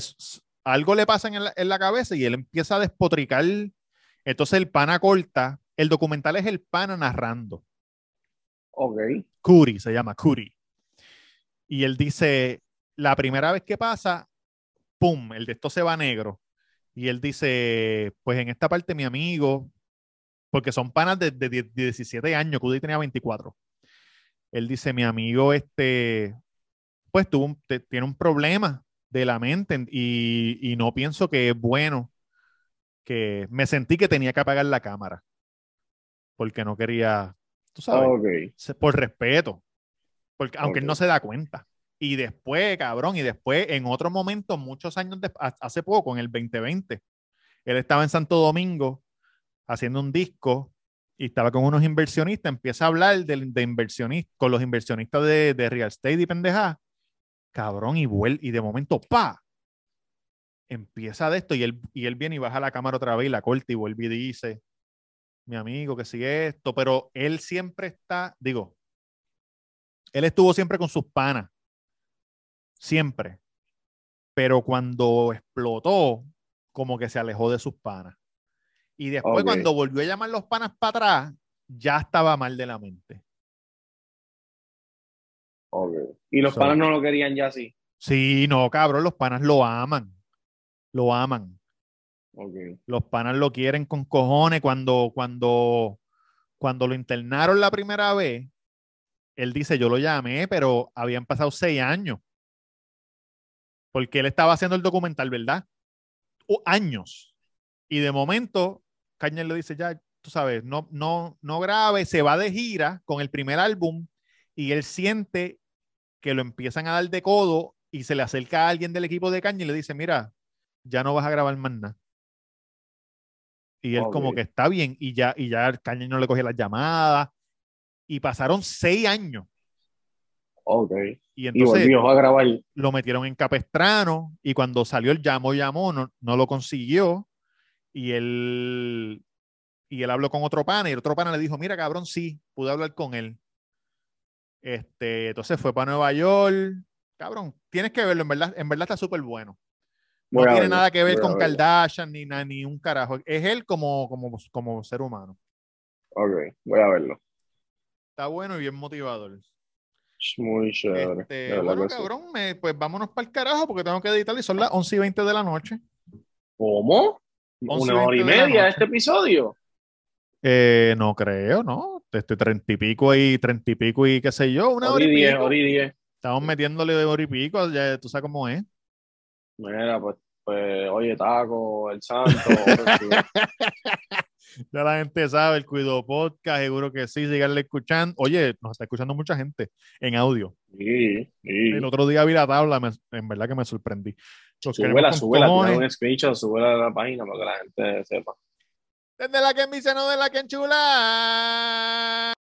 algo le pasa en la, en la cabeza y él empieza a despotricar. Entonces el pana corta. El documental es el pana narrando. Ok. Curi, se llama Curi. Y él dice, la primera vez que pasa, ¡pum! El de esto se va negro. Y él dice, pues en esta parte mi amigo, porque son panas de, de, de 17 años, Curi tenía 24. Él dice, mi amigo, este, pues tuvo un- te- tiene un problema de la mente y, y no pienso que es bueno que me sentí que tenía que apagar la cámara porque no quería, tú sabes, por respeto, porque aunque él no se da cuenta. Y después, cabrón, y después, en otro momento, muchos años después, hace poco, en el 2020, él estaba en Santo Domingo haciendo un disco y estaba con unos inversionistas, empieza a hablar de, de inversionistas, con los inversionistas de, de real estate y pendeja, cabrón, y vuelve, y de momento, pa, empieza de esto, y él, y él viene y baja la cámara otra vez y la corta y vuelve y dice, mi amigo, que sigue esto, pero él siempre está, digo, él estuvo siempre con sus panas, siempre, pero cuando explotó, como que se alejó de sus panas. Y después cuando volvió a llamar los panas para atrás, ya estaba mal de la mente. Ok. Y los So- panas no lo querían ya así. Sí, no, cabrón, los panas lo aman, lo aman. Ok. Los panas lo quieren con cojones. Cuando, cuando, cuando lo internaron la primera vez, él dice, yo lo llamé, pero habían pasado seis años. Porque él estaba haciendo el documental, ¿verdad? O años. Y de momento, Cañel le dice, ya, tú sabes, no, no, no grabe, se va de gira con el primer álbum y él siente que lo empiezan a dar de codo y se le acerca a alguien del equipo de Caña y le dice, mira, ya no vas a grabar más nada. Y él como que está bien y ya, y ya Caña no le coge las llamadas y pasaron seis años. Ok. Y Y entonces volvió a grabar. lo metieron en Capestrano y cuando salió el llamó, llamó, no, no lo consiguió y él, y él habló con otro pana y el otro pana le dijo, mira cabrón, sí, pude hablar con él. Este, entonces fue para Nueva York. Cabrón, tienes que verlo, en verdad, en verdad está súper bueno. No tiene nada que ver con. Kardashian ni, ni un carajo. Es él como, como, como ser humano. Ok. Voy a verlo. Está bueno y bien motivador. Muy chévere. Este, bueno, sí. cabrón, me- pues vámonos para el carajo porque tengo que editar y son las 11 y 20 de la noche. ¿Cómo? 11 y Una hora y 20 de la media este episodio. Eh, no creo, ¿no? Este treinta y pico y treinta y pico y qué sé yo, una hora y diez, hora y diez. Estamos metiéndole de hora y pico, ya tú sabes cómo es. Mira, pues, pues, oye, Taco, el Santo. [LAUGHS] Ya la gente sabe, el Cuido Podcast, seguro que sí, siganle escuchando. Oye, nos está escuchando mucha gente en audio. sí, sí. El otro día vi la tabla, me- en verdad que me sorprendí. Los Súbela, súbela, un screenshot, súbela a la página para que la gente sepa. Desde la que envicia, no de la que enchula.